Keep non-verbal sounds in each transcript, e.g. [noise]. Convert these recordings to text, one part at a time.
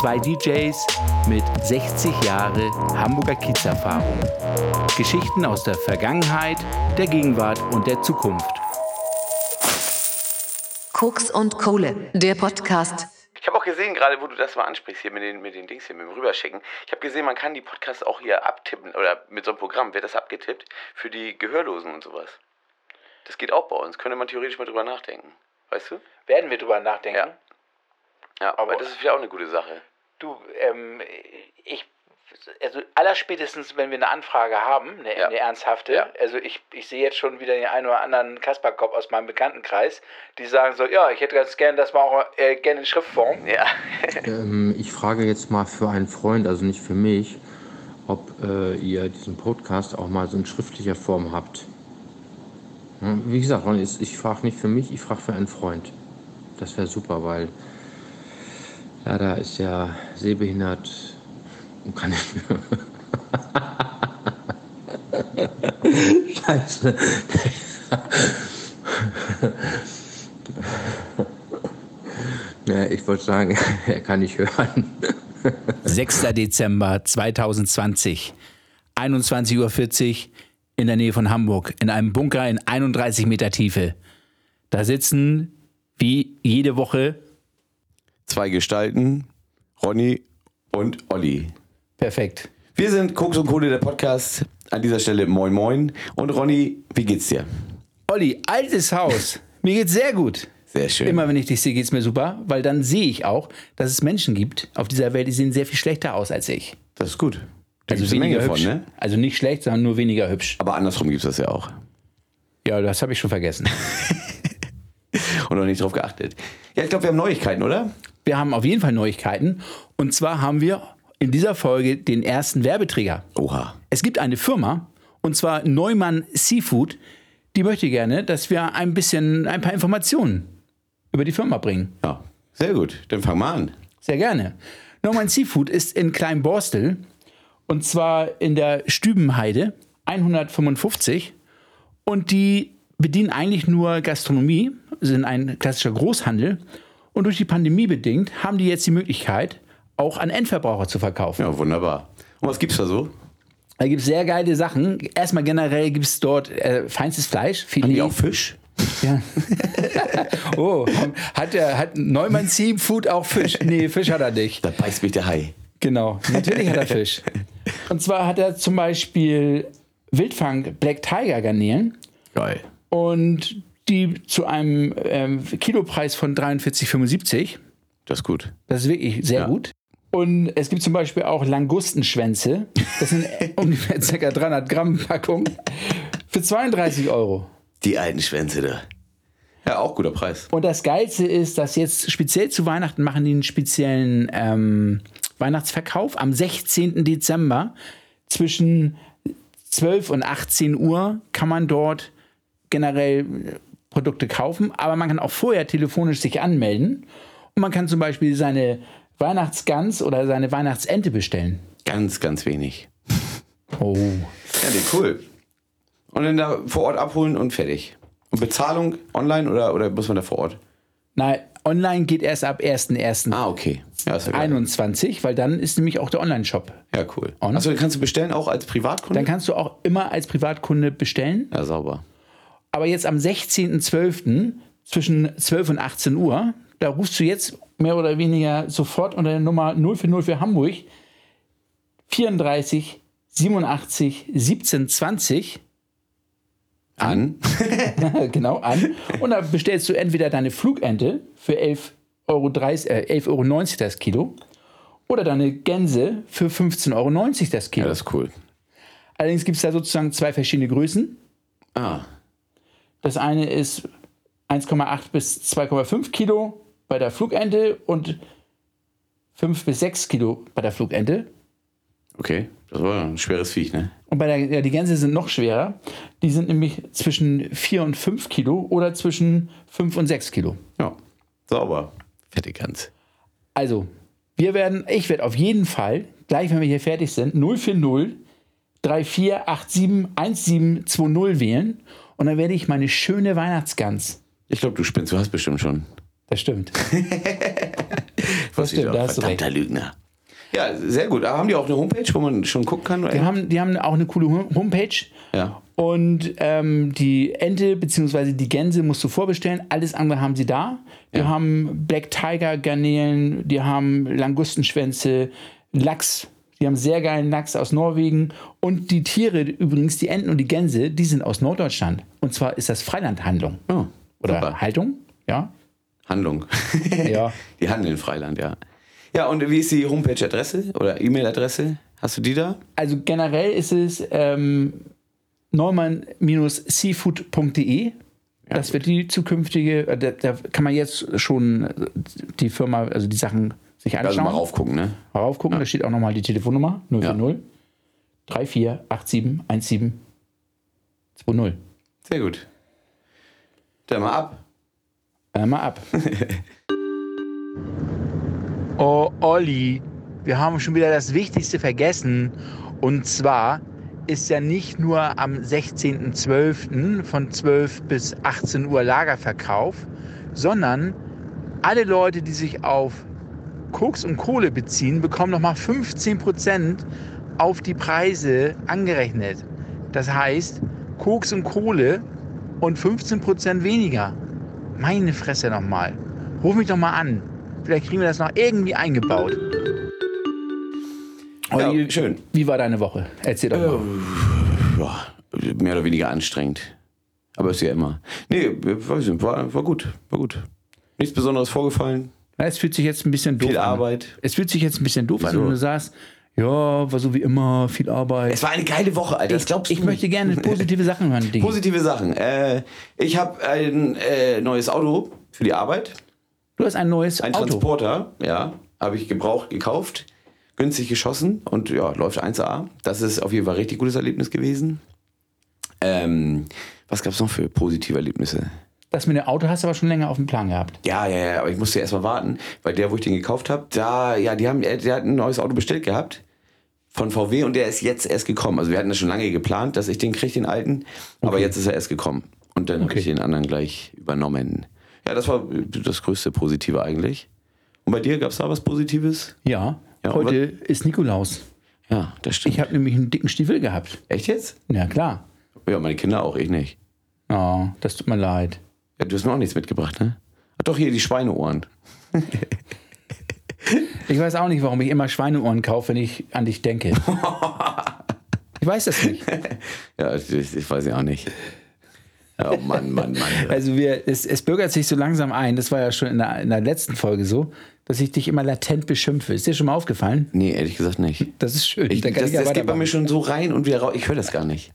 Zwei DJs mit 60 Jahre Hamburger Kiez-Erfahrung. Geschichten aus der Vergangenheit, der Gegenwart und der Zukunft. Koks und Kohle, der Podcast. Ich habe auch gesehen, gerade wo du das mal ansprichst, hier mit den, mit den Dings hier, mit dem Rüberschicken. Ich habe gesehen, man kann die Podcasts auch hier abtippen oder mit so einem Programm wird das abgetippt für die Gehörlosen und sowas. Das geht auch bei uns. Könnte man theoretisch mal drüber nachdenken. Weißt du? Werden wir drüber nachdenken? Ja. Ja, aber, Aber- das ist wieder auch eine gute Sache. Du, ähm, ich, also allerspätestens, wenn wir eine Anfrage haben, eine, Ja. eine ernsthafte, Ja. also ich, ich sehe jetzt schon wieder den einen oder anderen Kasperkopf aus meinem Bekanntenkreis, die sagen so, ja, ich hätte ganz gern das mal auch äh, gerne in Schriftform. Ja. [laughs] Ähm, ich frage jetzt mal für einen Freund, also nicht für mich, ob äh, ihr diesen Podcast auch mal so in schriftlicher Form habt. Hm, Wie gesagt, ich frage nicht für mich, ich frage für einen Freund. Das wäre super, weil leider ist er sehbehindert und kann nicht mehr. [laughs] Scheiße. Ja, ich wollte sagen, [laughs] er kann nicht hören. 6. Dezember 2020, 21.40 Uhr in der Nähe von Hamburg, in einem Bunker in 31 Meter Tiefe. Da sitzen, wie jede Woche, Zwei Gestalten, Ronny und Olli. perfekt. Wir sind Koks und Kohle, der Podcast. An dieser Stelle moin moin. Und Ronny, wie geht's dir? Olli, altes Haus. Mir geht's sehr gut. Sehr schön. Immer wenn ich dich sehe, geht's mir super, weil dann sehe ich auch, dass es Menschen gibt auf dieser Welt, die sehen sehr viel schlechter aus als ich. Das ist gut. Da Also weniger hübsch. von, ne? Also nicht schlecht, sondern nur weniger hübsch. Aber andersrum gibt's das ja auch. Ja, das habe ich schon vergessen. [laughs] Und noch nicht drauf geachtet. Ja, ich glaube, wir haben Neuigkeiten, oder? Wir haben auf jeden Fall Neuigkeiten. Und zwar haben wir in dieser Folge den ersten Werbeträger. Oha. Es gibt eine Firma, und zwar Neumann Seafood, die möchte gerne, dass wir ein bisschen, ein paar Informationen über die Firma bringen. Ja, sehr gut. Dann fang mal an. Sehr gerne. Neumann Seafood ist in Kleinborstel und zwar in der Stübenheide 155 und die bedienen eigentlich nur Gastronomie, sind ein klassischer Großhandel und durch die Pandemie bedingt haben die jetzt die Möglichkeit, auch an Endverbraucher zu verkaufen. Ja, wunderbar. Und was gibt's da so? Da gibt es sehr geile Sachen. Erstmal generell gibt es dort äh, feinstes Fleisch, Haben Filet. die auch Fisch? Ja. [laughs] oh, hat, der, hat Neumann Seafood auch Fisch? Nee, Fisch hat er nicht. Da beißt mich der Hai. Genau, natürlich hat er Fisch. Und zwar hat er zum Beispiel Wildfang Black Tiger Garnelen Geil. und die zu einem ähm, Kilopreis von 43,75. Das ist gut. Das ist wirklich sehr Ja. gut. Und es gibt zum Beispiel auch Langustenschwänze. Das sind [laughs] ungefähr ca. 300 Gramm Packung für 32 Euro. Die alten Schwänze da. Ja, auch guter Preis. Und das Geilste ist, dass jetzt speziell zu Weihnachten machen die einen speziellen ähm, Weihnachtsverkauf am 16. Dezember zwischen 12 und 18 Uhr kann man dort generell Produkte kaufen, aber man kann auch vorher telefonisch sich anmelden und man kann zum Beispiel seine Weihnachtsgans oder seine Weihnachtsente bestellen. Ganz, ganz wenig. [laughs] Oh. Ja, cool. Und dann da vor Ort abholen und fertig. Und Bezahlung online oder, oder muss man da vor Ort? Nein, online geht erst ab 1.1.21, Ah, okay. Ja, ist ja, geil. weil dann ist nämlich auch der Online-Shop. ja cool. Und? Achso, den kannst du bestellen auch als Privatkunde? Dann kannst du auch immer als Privatkunde bestellen. ja, sauber. Aber jetzt am 16.12. zwischen 12 und 18 Uhr, da rufst du jetzt mehr oder weniger sofort unter der Nummer 040 für Hamburg 34 87 17 20 An? [laughs] genau an und da bestellst du entweder deine Flugente für 11,30 Euro, äh, 11,90 Euro das Kilo oder deine Gänse für 15,90 Euro das Kilo. Ja, das ist cool. Allerdings gibt es da sozusagen zwei verschiedene Größen. Ah, Das eine ist 1,8 bis 2,5 Kilo bei der Flugente und 5 bis 6 Kilo bei der Flugente. okay. Das war ein schweres Viech, ne? Und bei der, ja, die Gänse sind noch schwerer. Die sind nämlich zwischen 4 und 5 Kilo oder zwischen 5 und 6 Kilo. Ja, sauber. Fette Gans. Also, wir werden, ich werde auf jeden Fall, gleich wenn wir hier fertig sind, 040 3487 1720 wählen. Und dann werde ich meine schöne Weihnachtsgans. Ich glaube, du spinnst, du hast bestimmt schon. Das stimmt. [laughs] Das stimmt, da hast du recht. Lügner. Ja, sehr gut. Aber haben die auch eine Homepage, wo man schon gucken kann? Die haben, die haben auch eine coole Hom- Homepage. Ja. Und ähm, die Ente bzw. die Gänse musst du vorbestellen. Alles andere haben sie da. Die Ja. haben Black Tiger Garnelen, die haben Langustenschwänze, Lachs. Die haben sehr geilen Lachs aus Norwegen. Und die Tiere, übrigens, die Enten und die Gänse, die sind aus Norddeutschland. Und zwar ist das Freilandhandlung. Oh, Oder super. Haltung? Ja. Handlung. [laughs] Ja. Die handeln in Freiland, ja. Ja, und wie ist die Homepage-Adresse oder E-Mail-Adresse? Hast du die da? Also generell ist es ähm, neumann-seafood.de. das wird die zukünftige, äh, da, da kann man jetzt schon die Firma, also die Sachen sich anschauen. Also mal raufgucken, ne? Mal raufgucken, da steht auch nochmal die Telefonnummer 040 3487 1720. Sehr gut. Dann mal ab. Äh, mal ab. [laughs] oh, Olli, wir haben schon wieder das Wichtigste vergessen. Und zwar ist ja nicht nur am 16.12. von 12 bis 18 Uhr Lagerverkauf, sondern alle Leute, die sich auf Koks und Kohle beziehen, bekommen nochmal 15% auf die Preise angerechnet. Das heißt, Koks und Kohle und 15% weniger. Meine Fresse nochmal. Ruf mich doch mal an. Vielleicht kriegen wir das noch irgendwie eingebaut. Ja, Olli, schön. Wie war deine Woche? Erzähl doch mal. Ja, mehr oder weniger anstrengend. Aber ist ja immer. Nee, weiß nicht, war, war gut. War gut. Nichts Besonderes vorgefallen. Es fühlt sich jetzt ein bisschen doof Viel an. Arbeit. Es fühlt sich jetzt ein bisschen doof an, Wieso? wenn du sagst, ja, war so wie immer, viel Arbeit. Es war eine geile Woche, Alter. Das ich glaubst ich du möchte gerne [laughs] positive Sachen hören, Digi. Positive Sachen. Äh, ich habe ein äh, neues Auto für die Arbeit. Du hast ein neues Ein Auto. Transporter, ja. Habe ich gebraucht gekauft. Günstig geschossen und ja, läuft 1A. Das ist auf jeden Fall ein richtig gutes Erlebnis gewesen. Ähm, was gab es noch für positive Erlebnisse? Das mit dem Auto hast du aber schon länger auf dem Plan gehabt. Ja, ja, ja, aber ich musste erst mal warten, weil der, wo ich den gekauft habe, da, ja, die haben, der hat ein neues Auto bestellt gehabt von VW und der ist jetzt erst gekommen. Also wir hatten das schon lange geplant, dass ich den kriege, den alten, aber jetzt ist er erst gekommen. Und dann habe Okay. ich den anderen gleich übernommen. Ja, das war das größte Positive eigentlich. Und bei dir gab es da was Positives? Ja, Ja, heute ist Nikolaus. Ja, das stimmt. Ich habe nämlich einen dicken Stiefel gehabt. Echt jetzt? Ja, klar. Ja, meine Kinder auch, ich nicht. Oh, das tut mir leid. Ja, du hast mir auch nichts mitgebracht, ne? Ach doch, hier die Schweineohren. [laughs] Ich weiß auch nicht, warum ich immer Schweineohren kaufe, wenn ich an dich denke. [laughs] Ich weiß das nicht. [laughs] Ja, ich, ich weiß ja auch nicht. Oh Mann, Mann, Mann. Also wir, es, es bürgert sich so langsam ein, das war ja schon in der, in der letzten Folge so, dass ich dich immer latent beschimpfe. Ist dir schon mal aufgefallen? Nee, ehrlich gesagt nicht. Das ist schön. Ich, das ja das geht bei mir schon so rein und wieder raus. Ich höre das gar nicht.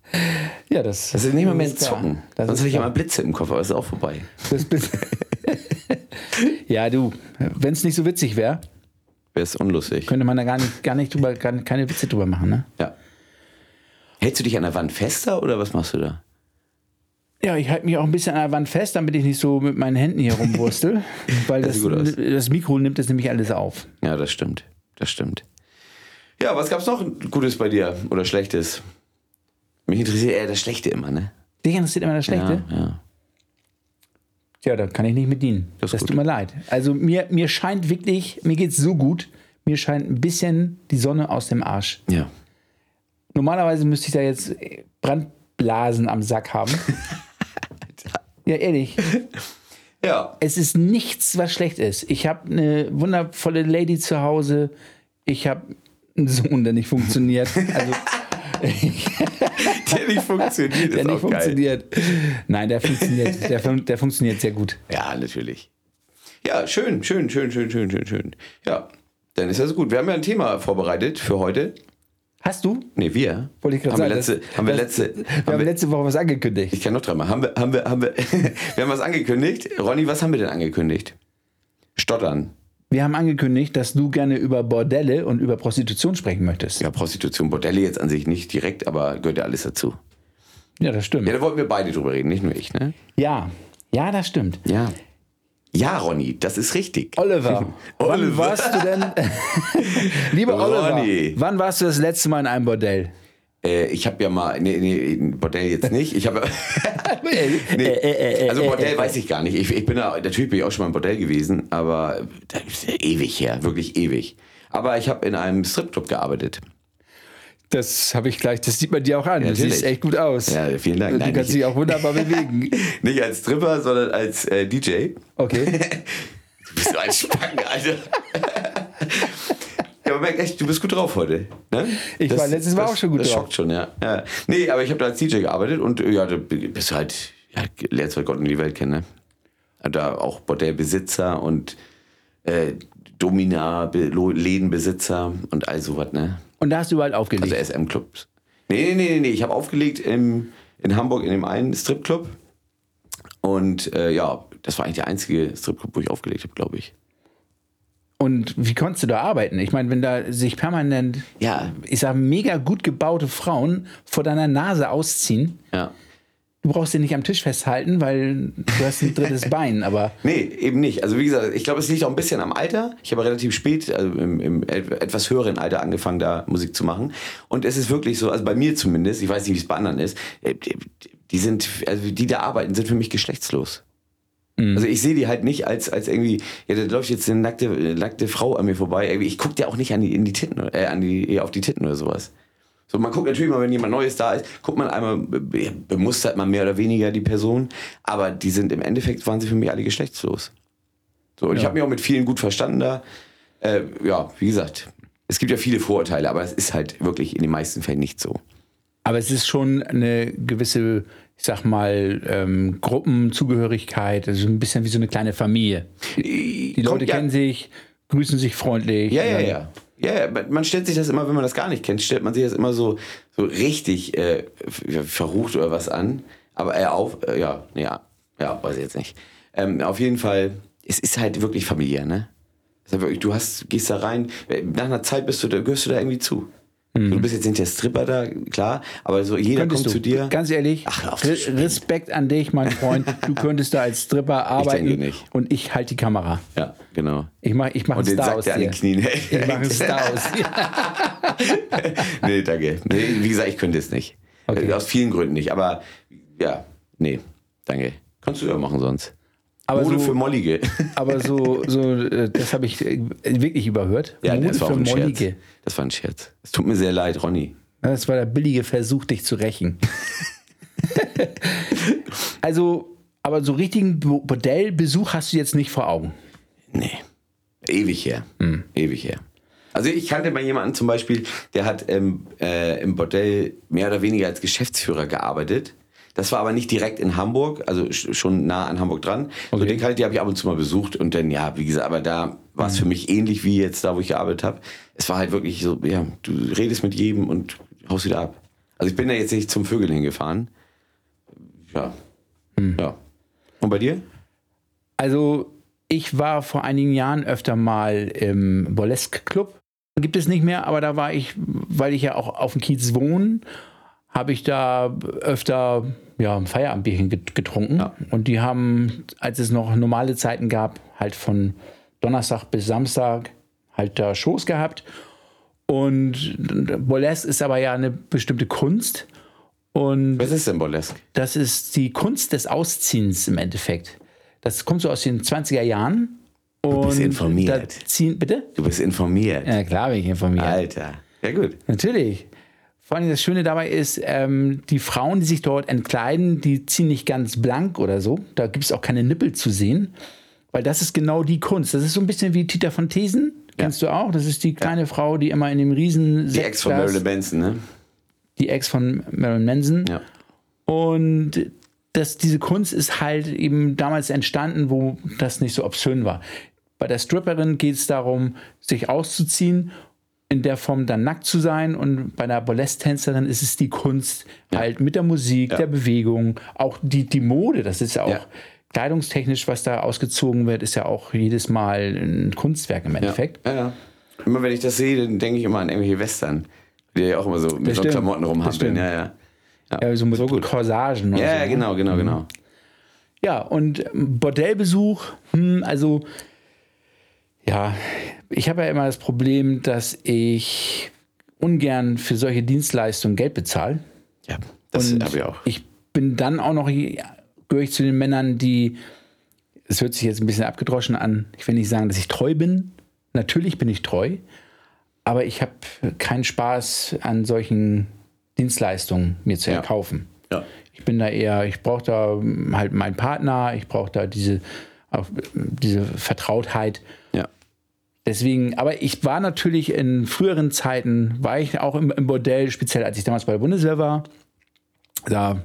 Ja, das, Das ist nicht mal mehr. Zucken. Das Sonst ist hätte ich immer Blitze im Kopf, aber ist auch vorbei. [laughs] Ja, du, wenn es nicht so witzig wäre, Wäre es unlustig. könnte man da gar nicht, gar nicht drüber, gar, keine Witze drüber machen, ne? Ja. Hältst du dich an der Wand fester oder was machst du da? Ja, ich halte mich auch ein bisschen an der Wand fest, damit ich nicht so mit meinen Händen hier rumwurstel, [laughs] weil Das das, das Mikro nimmt das nämlich alles auf. Ja, das stimmt. Das stimmt. Ja, was gab's noch Gutes bei dir oder Schlechtes? Mich interessiert eher das Schlechte immer, ne? Dich interessiert immer das Schlechte? Ja, ja. Ja, da kann ich nicht mit dienen. Das Das, tut mir leid. Also mir, mir scheint wirklich, mir geht's so gut, mir scheint ein bisschen die Sonne aus dem Arsch. Ja. Normalerweise müsste ich da jetzt Brandblasen am Sack haben. [laughs] ja, ehrlich. Ja. Es ist nichts, was schlecht ist. Ich habe eine wundervolle Lady zu Hause. Ich habe einen Sohn, der nicht funktioniert. [laughs] Also, Der nicht funktioniert, der nicht auch geil. funktioniert. Nein, der funktioniert, der, der funktioniert sehr gut. Ja, natürlich. Ja, schön, schön, schön, schön, schön, schön, schön. Ja, dann ist das gut. Wir haben ja ein Thema vorbereitet für heute. Hast du? Nee, wir. Wollte ich gerade haben wir sagen. letzte, das- haben wir letzte, Wir haben haben wir, letzte Woche was angekündigt. ich kann noch dreimal. Haben wir, haben wir, haben wir, [laughs] wir haben was angekündigt. Ronny, was haben wir denn angekündigt? Stottern. Wir haben angekündigt, dass du gerne über Bordelle und über Prostitution sprechen möchtest. Ja, Prostitution, Bordelle jetzt an sich nicht direkt, aber gehört ja alles dazu. Ja, das stimmt. Ja, da wollten wir beide drüber reden, nicht nur ich, ne? Ja, ja, das stimmt. Ja. Ja, Ronny, das ist richtig. Oliver, [laughs] wann Oliver. warst du denn, [laughs] lieber Oliver, Ronny. wann warst du das letzte Mal in einem Bordell? Äh, ich habe ja mal, nee, nee, Bordell jetzt [laughs] nicht. Ich habe, nee, also Bordell weiß ich gar nicht. Ich, ich bin da, natürlich bin ich auch schon mal im Bordell gewesen, aber das ist ja ewig her, wirklich ewig. Aber ich habe in einem Stripclub gearbeitet. Das habe ich gleich, das sieht man dir auch an. Du natürlich. siehst echt gut aus. Ja, vielen Dank. Du Nein, kannst dich auch wunderbar bewegen. [laughs] Nicht als Stripper, sondern als äh, DJ. Okay. [laughs] Du bist so ein Spacken, Alter. Ja, aber merk echt, du bist gut drauf heute. Ne? Ich war letztes Mal auch schon gut das drauf. schockt schon, ja. ja. Nee, aber ich habe da als DJ gearbeitet und äh, ja, da bist du halt, ja, lernst halt Gott und die Welt kennen, ne? Da auch Bordellbesitzer und äh, Domina, Lädenbesitzer und all sowas, ne? Und da hast du überall aufgelegt. Also SM-Clubs. Nee, nee, nee, nee, nee. Ich habe aufgelegt im, in Hamburg in dem einen Stripclub. Und äh, ja, das war eigentlich der einzige Stripclub, wo ich aufgelegt habe, glaube ich. Und wie konntest du da arbeiten? Ich meine, wenn da sich permanent, Ja, ich sag, mega gut gebaute Frauen vor deiner Nase ausziehen, ja. du brauchst sie nicht am Tisch festhalten, weil du hast ein drittes [laughs] Bein, aber Nee, eben nicht. Also wie gesagt, ich glaube, es liegt auch ein bisschen am Alter. Ich habe relativ spät, also im, im et- etwas höheren Alter angefangen, da Musik zu machen. Und es ist wirklich so, also bei mir zumindest, ich weiß nicht, wie es bei anderen ist, äh, die- die sind, also die da arbeiten, sind für mich geschlechtslos. Also ich sehe die halt nicht als, als irgendwie, ja, da läuft jetzt eine nackte, nackte Frau an mir vorbei. Ich gucke dir auch nicht an die, in die Titten, äh, an die, auf die Titten oder sowas. So, man guckt natürlich mal, wenn jemand Neues da ist, guckt man einmal, be- bemustert man mehr oder weniger die Person, aber die sind im Endeffekt, waren sie für mich alle geschlechtslos. So, und ich habe mich auch mit vielen gut verstanden da. Äh, ja, wie gesagt, es gibt ja viele Vorurteile, aber es ist halt wirklich in den meisten Fällen nicht so. Aber es ist schon eine gewisse, ich sag mal, ähm, Gruppenzugehörigkeit, also ein bisschen wie so eine kleine Familie. Die Leute Kommt ja- kennen sich, grüßen sich freundlich. Ja, ja, ja. Ja, ja, man- stellt sich das immer, wenn man das gar nicht kennt, stellt man sich das immer so, so richtig äh, verrucht oder was an. Aber äh, auf, äh, ja, ja, ja, weiß ich jetzt nicht. Ähm, auf jeden Fall, es ist halt wirklich familiär, ne? Halt du hast, gehst da rein, äh, nach einer Zeit bist du da, gehörst du da irgendwie zu. Du bist jetzt nicht der Stripper da, klar, aber so jeder Mhm. Könntest kommt du, zu dir. Ganz ehrlich, Ach, Re. Respekt an dich, mein Freund. Du könntest da als Stripper arbeiten denke nicht. und ich halte die Kamera. Ja, genau. Ich mache ich mach Und einen Star aus an dir. den Knien. [laughs] Ich mache einen Star [laughs] aus dir. [laughs] nee, danke. Nee, wie gesagt, ich könnte es nicht. Okay. Äh, Aus vielen Gründen nicht. Aber ja, nee, danke. Kannst du ja machen sonst. Aber Mode so- für Mollige. Aber so, so äh, das habe ich äh, wirklich überhört. ja, Mode das war für ein Scherz. Mollige. Das war ein Scherz. Es tut mir sehr leid, Ronny. Das war der billige Versuch, dich zu rächen. [laughs] also, aber so richtigen Bo- Bordellbesuch hast du jetzt nicht vor Augen. Nee. Ewig her. Hm. Ewig her. Also ich kannte mal jemanden zum Beispiel, der hat ähm, äh, im Bordell mehr oder weniger als Geschäftsführer gearbeitet. Das war aber nicht direkt in Hamburg, also sch- schon nah an Hamburg dran. So Okay. den kannte ich, die habe ich ab und zu mal besucht und dann, ja, wie gesagt, aber da war es für mich ähnlich wie jetzt da, wo ich gearbeitet habe. Es war halt wirklich so, ja, du redest mit jedem und haust wieder ab. Also ich bin da jetzt nicht zum Vögeln hingefahren. Ja. Hm. Ja. Und bei dir? Also, ich war vor einigen Jahren öfter mal im Burlesque Club. Gibt es nicht mehr, aber da war ich, weil ich ja auch auf dem Kiez wohne, habe ich da öfter ja, ein Feierabendbierchen get- getrunken. Ja. Und die haben, als es noch normale Zeiten gab, halt von Donnerstag bis Samstag halt da Shows gehabt. Und Burlesque ist aber ja eine bestimmte Kunst. Und Was ist denn Burlesque? das ist die Kunst des Ausziehens im Endeffekt. Das kommt so aus den 20er Jahren. Und bist informiert. Ziehen, bitte? Du bist informiert. Ja, klar bin ich informiert. Alter. Ja, gut. Natürlich. Vor allem das Schöne dabei ist, ähm, die Frauen, die sich dort entkleiden, die ziehen nicht ganz blank oder so. Da gibt es auch keine Nippel zu sehen. Weil das ist genau die Kunst. Das ist so ein bisschen wie Tita von Thesen. Kennst du auch? Das ist die kleine Frau, die immer in dem riesen Die Ex von Marilyn Manson, ne? die Ex von Marilyn Manson. Ja. Und das, diese Kunst ist halt eben damals entstanden, wo das nicht so obszön war. Bei der Stripperin geht es darum, sich auszuziehen, in der Form dann nackt zu sein. Und bei einer Burlesque-Tänzerin ist es die Kunst, halt mit der Musik, der Bewegung, auch die, die Mode, das ist ja auch Ja. kleidungstechnisch, was da ausgezogen wird, ist ja auch jedes Mal ein Kunstwerk im Endeffekt. Ja, ja. Immer wenn ich das sehe, dann denke ich immer an irgendwelche Western. Die ja auch immer so mit so stimmt. Klamotten rumhampeln. Ja, ja. Ja, so mit So gut. Corsagen. Ja, so, ja, ne? genau, genau, genau. Ja, und Bordellbesuch, hm, also ja, ich habe ja immer das Problem, dass ich ungern für solche Dienstleistungen Geld bezahle. Ja, das habe ich auch. Ich bin dann auch noch, gehöre ich zu den Männern, die, es hört sich jetzt ein bisschen abgedroschen an, ich will nicht sagen, dass ich treu bin. Natürlich bin ich treu, aber ich habe keinen Spaß an solchen Dienstleistungen mir zu Ja. erkaufen. Ja. Ich bin da eher, ich brauche da halt meinen Partner, ich brauche da diese, auch diese Vertrautheit. Deswegen, aber ich war natürlich in früheren Zeiten, war ich auch im, im Bordell, speziell als ich damals bei der Bundeswehr war. Da,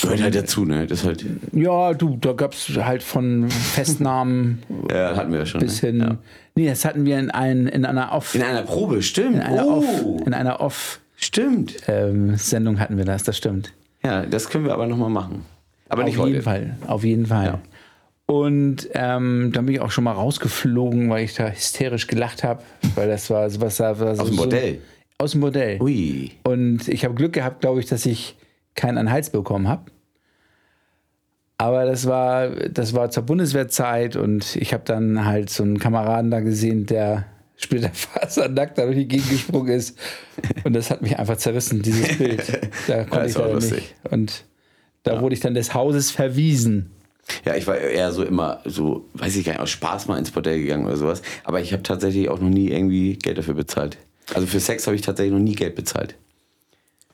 Gehört halt dazu, ne? Das halt, ja, du, da gab es halt von Festnahmen [laughs] ja, hatten wir ja schon. bis ne? hin. Ja. Nee, das hatten wir in, ein, in einer Off. In einer Probe, stimmt. in einer oh, Off, in einer Off stimmt. ähm, Sendung hatten wir das, das stimmt. Ja, das können wir aber nochmal machen. Aber nicht auf heute. jeden Fall, auf jeden Fall. Ja. Und ähm, dann bin ich auch schon mal rausgeflogen, weil ich da hysterisch gelacht habe, weil das war sowas war, war so, Aus dem Bordell. aus dem Bordell. Ui. Und ich habe Glück gehabt, glaube ich, dass ich keinen an Hals bekommen habe. Aber das war, das war zur Bundeswehrzeit und ich habe dann halt so einen Kameraden da gesehen, der [laughs] splitterfasernackt da durch die Gegend gesprungen ist. Und das hat mich einfach zerrissen, dieses Bild. [laughs] Da konnte ist ich leider lustig. nicht. Und da wurde ich dann des Hauses verwiesen. Ja, ich war eher so immer so, weiß ich gar nicht, aus Spaß mal ins Bordell gegangen oder sowas. Aber ich habe tatsächlich auch noch nie irgendwie Geld dafür bezahlt. Also für Sex habe ich tatsächlich noch nie Geld bezahlt.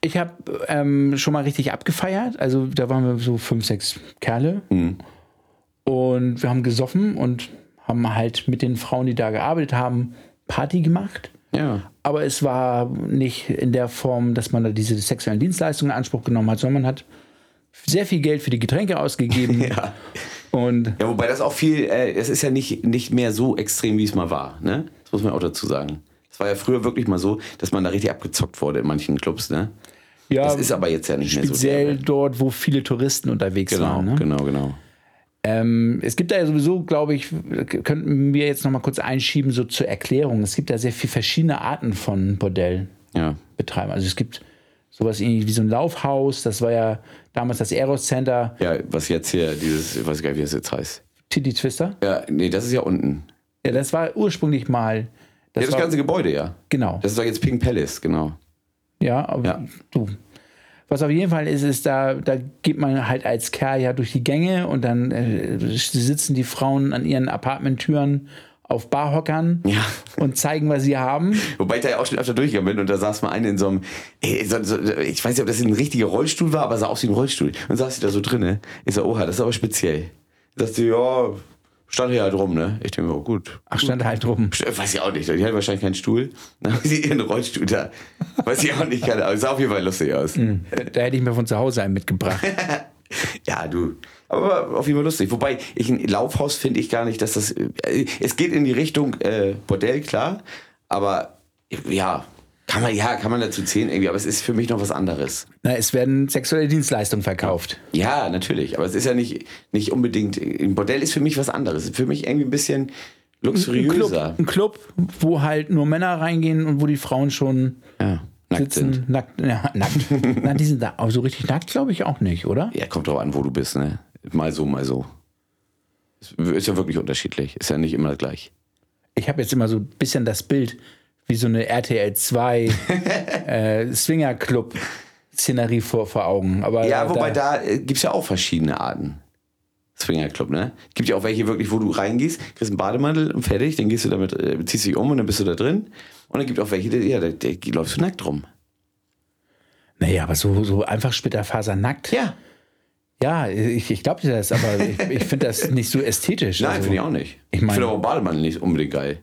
Ich habe ähm, schon mal richtig abgefeiert. Also da waren wir so fünf, sechs Kerle. Und wir haben gesoffen und haben halt mit den Frauen, die da gearbeitet haben, Party gemacht. Ja. Aber es war nicht in der Form, dass man da diese sexuellen Dienstleistungen in Anspruch genommen hat, sondern man hat sehr viel Geld für die Getränke ausgegeben. [laughs] Ja. Und Ja, wobei das auch viel, äh, es ist ja nicht, nicht mehr so extrem, wie es mal war. Ne? Das muss man auch dazu sagen. Es war ja früher wirklich mal so, dass man da richtig abgezockt wurde in manchen Clubs. Ne? ja, Das ist aber jetzt ja nicht mehr so. speziell dort, wo viele Touristen unterwegs Genau, waren. Ne? genau, genau. Ähm, es gibt da ja sowieso, glaube ich, könnten wir jetzt noch mal kurz einschieben, so zur Erklärung. Es gibt da sehr viele verschiedene Arten von Bordellbetreibern. Ja. Also es gibt sowas ähnlich wie so ein Laufhaus, das war ja damals das Eros Center, ja, was jetzt hier, dieses, ich weiß gar nicht, wie das jetzt heißt. Titty Twister. Ja, nee, das ist ja unten. Ja, das war ursprünglich mal. Das ja, das war, ganze Gebäude, ja. genau. Das ist doch jetzt Pink Palace, genau. Ja, aber Ja. du. Was auf jeden Fall ist, ist, da, da geht man halt als Kerl ja durch die Gänge und dann äh, sitzen die Frauen an ihren Apartmenttüren auf Barhockern Ja. und zeigen, was sie haben. Wobei ich da ja auch schon öfter durchgegangen bin und da saß mal eine in so einem, ey, so, so, ich weiß nicht, ob das ein richtiger Rollstuhl war, aber sah aus wie ein Rollstuhl. Und saß sie da so drinne. Ich so, oha, das ist aber speziell. Dachte sie, ja, stand hier halt rum, ne? Ich denke mir, oh, gut. Ach, stand halt rum. Weiß ich auch nicht. Die hat wahrscheinlich keinen Stuhl. [laughs] Dann haben sie ihren Rollstuhl da. Weiß ich auch nicht. Keine Ahnung. Sah auf jeden Fall lustig aus. Da, da hätte ich mir von zu Hause einen mitgebracht. [laughs] Ja, du. Aber auf jeden Fall lustig. Wobei, ich ein Laufhaus finde ich gar nicht, dass das. Äh, es geht in die Richtung äh, Bordell, klar. Aber ja, kann man, ja, kann man dazu zählen irgendwie. Aber es ist für mich noch was anderes. Na, es werden sexuelle Dienstleistungen verkauft. Ja, natürlich. Aber es ist ja nicht, nicht unbedingt. Ein Bordell ist für mich was anderes. Für mich irgendwie ein bisschen Ein Club, luxuriöser. ein Club, wo halt nur Männer reingehen und wo die Frauen schon Ja, nackt sitzen. sind. Nackt, ja, nackt. [laughs] Na, die sind da. Aber so richtig nackt, glaube ich, auch nicht, oder? Ja, kommt drauf an, wo du bist, ne? Mal so, mal so. Ist- ja wirklich unterschiedlich. Ist ja nicht immer gleich. Ich habe jetzt immer so ein bisschen das Bild wie so eine RTL 2 [laughs] äh, Swingerclub-Szenerie vor, vor Augen. Aber Ja, wobei da äh, gibt es ja auch verschiedene Arten. Swingerclub, ne? Gibt ja auch welche wirklich, wo du reingehst, kriegst einen Bademantel und fertig, dann gehst du damit, äh, ziehst dich um und dann bist du da drin. Und dann gibt es auch welche, die, ja, da, da läufst du nackt rum. Naja, aber so, so einfach Splitterfaser nackt. Ja. Ja, ich, ich glaube dir das, aber ich, ich finde das nicht so ästhetisch. Nein, also, finde ich auch nicht. ich Ich, mein- finde aber Bademantel nicht unbedingt geil.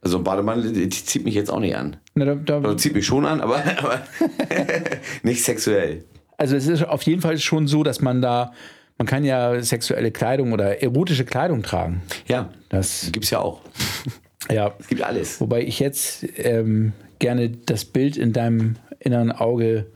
Also Bademantel, die zieht mich jetzt auch nicht an. Na, da, da, Also zieht mich schon an, aber, [laughs] aber [laughs] nicht sexuell. Also es ist auf jeden Fall schon so, dass man da, man kann ja sexuelle Kleidung oder erotische Kleidung tragen. Ja, Das, gibt's ja auch. [laughs] ja. Es gibt alles. Wobei ich jetzt ähm, gerne das Bild in deinem inneren Auge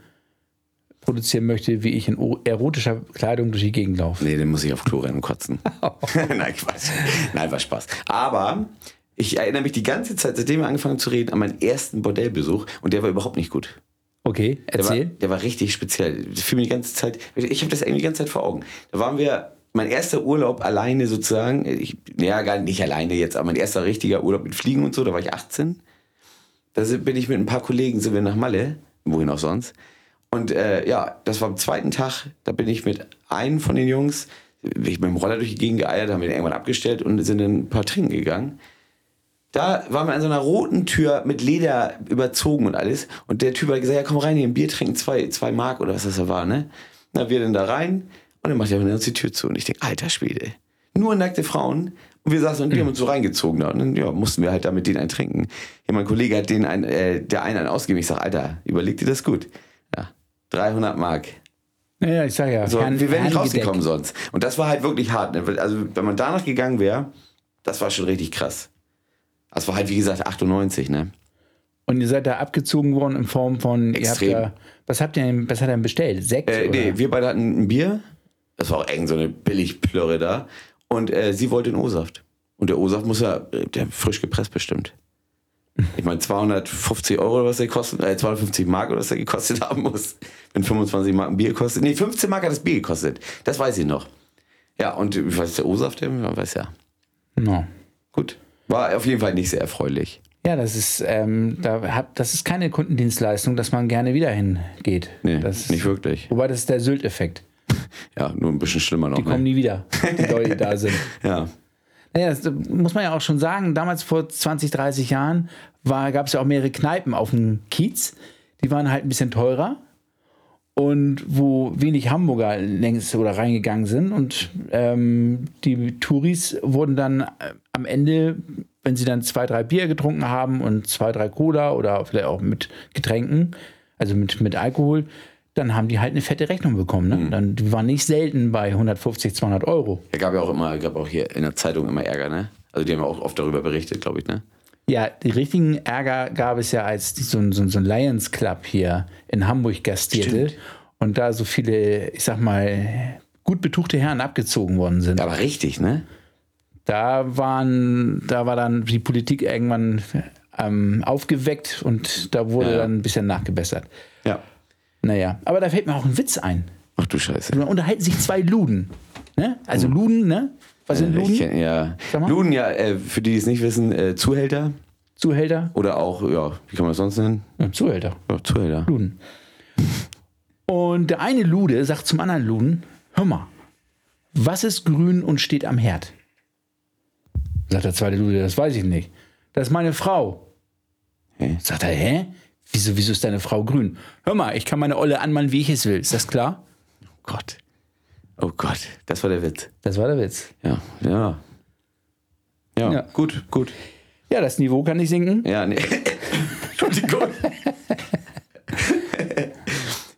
produzieren möchte, wie ich in erotischer Kleidung durch die Gegend laufe. Nee, dann muss ich auf Klo rennen und kotzen. [laughs] [laughs] Nein, Quatsch. Nein, war Spaß. Aber ich erinnere mich die ganze Zeit, seitdem wir angefangen haben zu reden, an meinen ersten Bordellbesuch und der war überhaupt nicht gut. Okay, Der war, erzähl. der war richtig speziell. Für mich die ganze Zeit, ich habe das irgendwie die ganze Zeit vor Augen. Da waren wir, mein erster Urlaub alleine sozusagen, ich, ja, gar nicht alleine jetzt, aber mein erster richtiger Urlaub mit Fliegen und so, da war ich 18. Da bin ich mit ein paar Kollegen, sind wir nach Malle, wohin auch sonst. Und äh, ja, das war am zweiten Tag, da bin ich mit einem von den Jungs, bin ich mit dem Roller durch die Gegend geeiert, haben wir den irgendwann abgestellt und sind dann ein paar trinken gegangen. Da waren wir an so einer roten Tür mit Leder überzogen und alles. Und der Typ hat gesagt, ja komm rein, hier ein Bier trinken, zwei, zwei Mark oder was das da war, ne? Na, wir dann da rein und dann macht er uns die Tür zu. Und ich denke, alter Schwede. Nur nackte Frauen. Und wir saßen und die haben uns so reingezogen. Und dann ja, mussten wir halt da mit denen einen trinken. Ja, mein Kollege hat den ein, äh, der einen einen ausgegeben. Ich sag, Alter, überleg dir das gut. Ja, 300 Mark. Ja, ich sag ja. So, Herrn- wir wären nicht rausgekommen sonst. Und das war halt wirklich hart. Ne? Also, wenn man danach gegangen wäre, das war schon richtig krass. Das war halt, wie gesagt, 98, ne? Und ihr seid da abgezogen worden in Form von, Extrem. ihr habt da, was habt ihr denn, was hat er denn bestellt? Sekt? Äh, nee, wir beide hatten ein Bier. Das war auch irgend so eine Billigplörre da. Und äh, sie wollte einen O-Saft. Und der O-Saft muss ja, äh, der frisch gepresst bestimmt. Ich meine, 250 Euro oder was der kostet, äh, 250 Mark oder was der gekostet haben muss. Wenn 25 Mark ein Bier kostet. Nee, 15 Mark hat das Bier gekostet. Das weiß ich noch. Ja, und was ist der O-Saft? Man weiß ja. No. Gut. War auf jeden Fall nicht sehr erfreulich. Ja, das ist, ähm, da hab, das ist keine Kundendienstleistung, dass man gerne wieder hingeht. Nee, das, nicht wirklich. Wobei das ist der Sylt-Effekt. Ja, nur ein bisschen schlimmer noch. Die kommen Ne? nie wieder, die [laughs] Leute, die da sind. Ja. Naja, das muss man ja auch schon sagen. Damals vor 20, 30 Jahren gab es ja auch mehrere Kneipen auf dem Kiez. Die waren halt ein bisschen teurer und wo wenig Hamburger längst oder reingegangen sind. Und ähm, die Touris wurden dann äh, am Ende, wenn sie dann zwei, drei Bier getrunken haben und zwei, drei Cola oder vielleicht auch mit Getränken, also mit, mit Alkohol, dann haben die halt eine fette Rechnung bekommen. Ne? Dann, die waren nicht selten bei 150, 200 Euro. Ja, gab ja auch immer, gab auch hier in der Zeitung immer Ärger, ne? Also die haben ja auch oft darüber berichtet, glaube ich, ne? Ja, die richtigen Ärger gab es ja, als so, ein- so, so ein Lions Club hier in Hamburg gastierte und da so viele, ich sag mal, gut betuchte Herren abgezogen worden sind. Aber richtig, ne? Da waren, da war dann die Politik irgendwann ähm, aufgeweckt und da wurde Ja. dann ein bisschen nachgebessert. Ja. Naja, aber da fällt mir auch ein Witz ein. Ach du Scheiße. Da unterhalten sich zwei Luden. Ne? Also Luden, ne? Was sind Hm. Äh, ich Luden? kenn, ja. Luden, ja, äh, für die, die es nicht wissen, äh, Zuhälter Zuhälter? oder auch, ja, wie kann man das sonst nennen? Ja, Zuhälter. Ja, Zuhälter. Luden. Und der eine Lude sagt zum anderen Luden, hör mal, was ist grün und steht am Herd? Sagt der zweite Lude, das weiß ich nicht. Das ist meine Frau. Hä? Sagt er, hä? Wieso, wieso ist deine Frau grün? Hör mal, ich kann meine Olle anmalen, wie ich es will. Ist das klar? Oh Gott. Oh Gott, das war der Witz. Das war der Witz. Ja, ja. Ja, Ja. gut, gut. Ja, das Niveau kann nicht sinken. Ja, nee. [laughs] Entschuldigung. [laughs]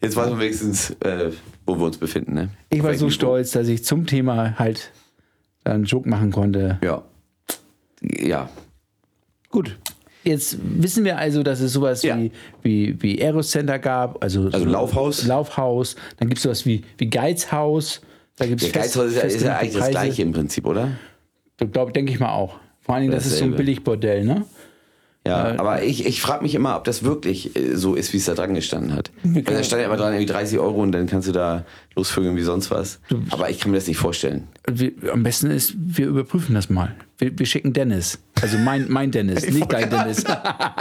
Jetzt weiß man wenigstens, äh, wo wir uns befinden, ne? Ich war Auf so welchem stolz, dass ich zum Thema halt einen Joke machen konnte. Niveau. Ja. Ja. Gut. Jetzt wissen wir also, dass es sowas Ja. wie, wie, wie Aerocenter gab, also, Also so Laufhaus. Laufhaus. Dann gibt es sowas wie, wie Geizhaus. Da gibt es Der Geizhaus ist ja, ist ja eigentlich das gleiche im Prinzip, oder? Glaube, denke ich mal auch. Vor allen Dingen, das, ist so ein. Billigbordell, ne? Ja, aber ich, ich frage mich immer, ob das wirklich äh, so ist, wie es da dran gestanden hat. Weil da stand ja immer dran, irgendwie 30 Euro und dann kannst du da losvögeln wie sonst was. Aber ich kann mir das nicht vorstellen. Wir, am besten ist, wir überprüfen das mal. Wir, wir schicken Dennis. Also mein, mein Dennis, [laughs] nicht dein Dennis.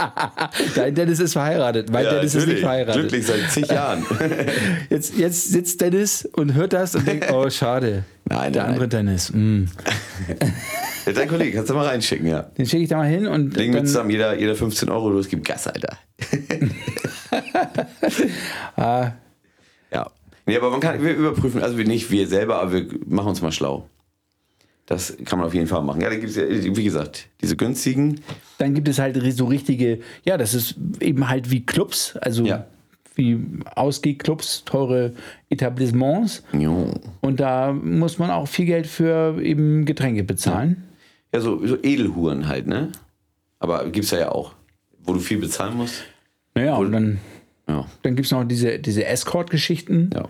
[laughs] dein Dennis ist verheiratet. Mein Dennis ist nicht verheiratet. Glücklich seit zig Jahren. [laughs] Jetzt, jetzt sitzt Dennis und hört das und denkt, oh, schade. Nein, Der nein, andere Dennis. mm. Dein Kollege, kannst du mal reinschicken, ja. Den schicke ich da mal hin und Legen wir dann, zusammen jeder, jeder 15 Euro los, gib Gas, Alter. [laughs] Ah. Ja. Nee, aber man kann, wir überprüfen, also wir nicht wir selber, aber wir machen uns mal schlau. Das kann man auf jeden Fall machen. Ja, da gibt es ja, wie gesagt, diese günstigen. dann gibt es halt so richtige, ja, das ist eben halt wie Clubs, also Ja. Wie Ausgehclubs, teure Etablissements. Jo. Und da muss man auch viel Geld für eben Getränke bezahlen. Ja, so, so Edelhuren halt, ne? Aber gibt's ja ja auch, wo du viel bezahlen musst. Naja, und dann, Ja. dann gibt es noch diese, diese Escort-Geschichten Ja.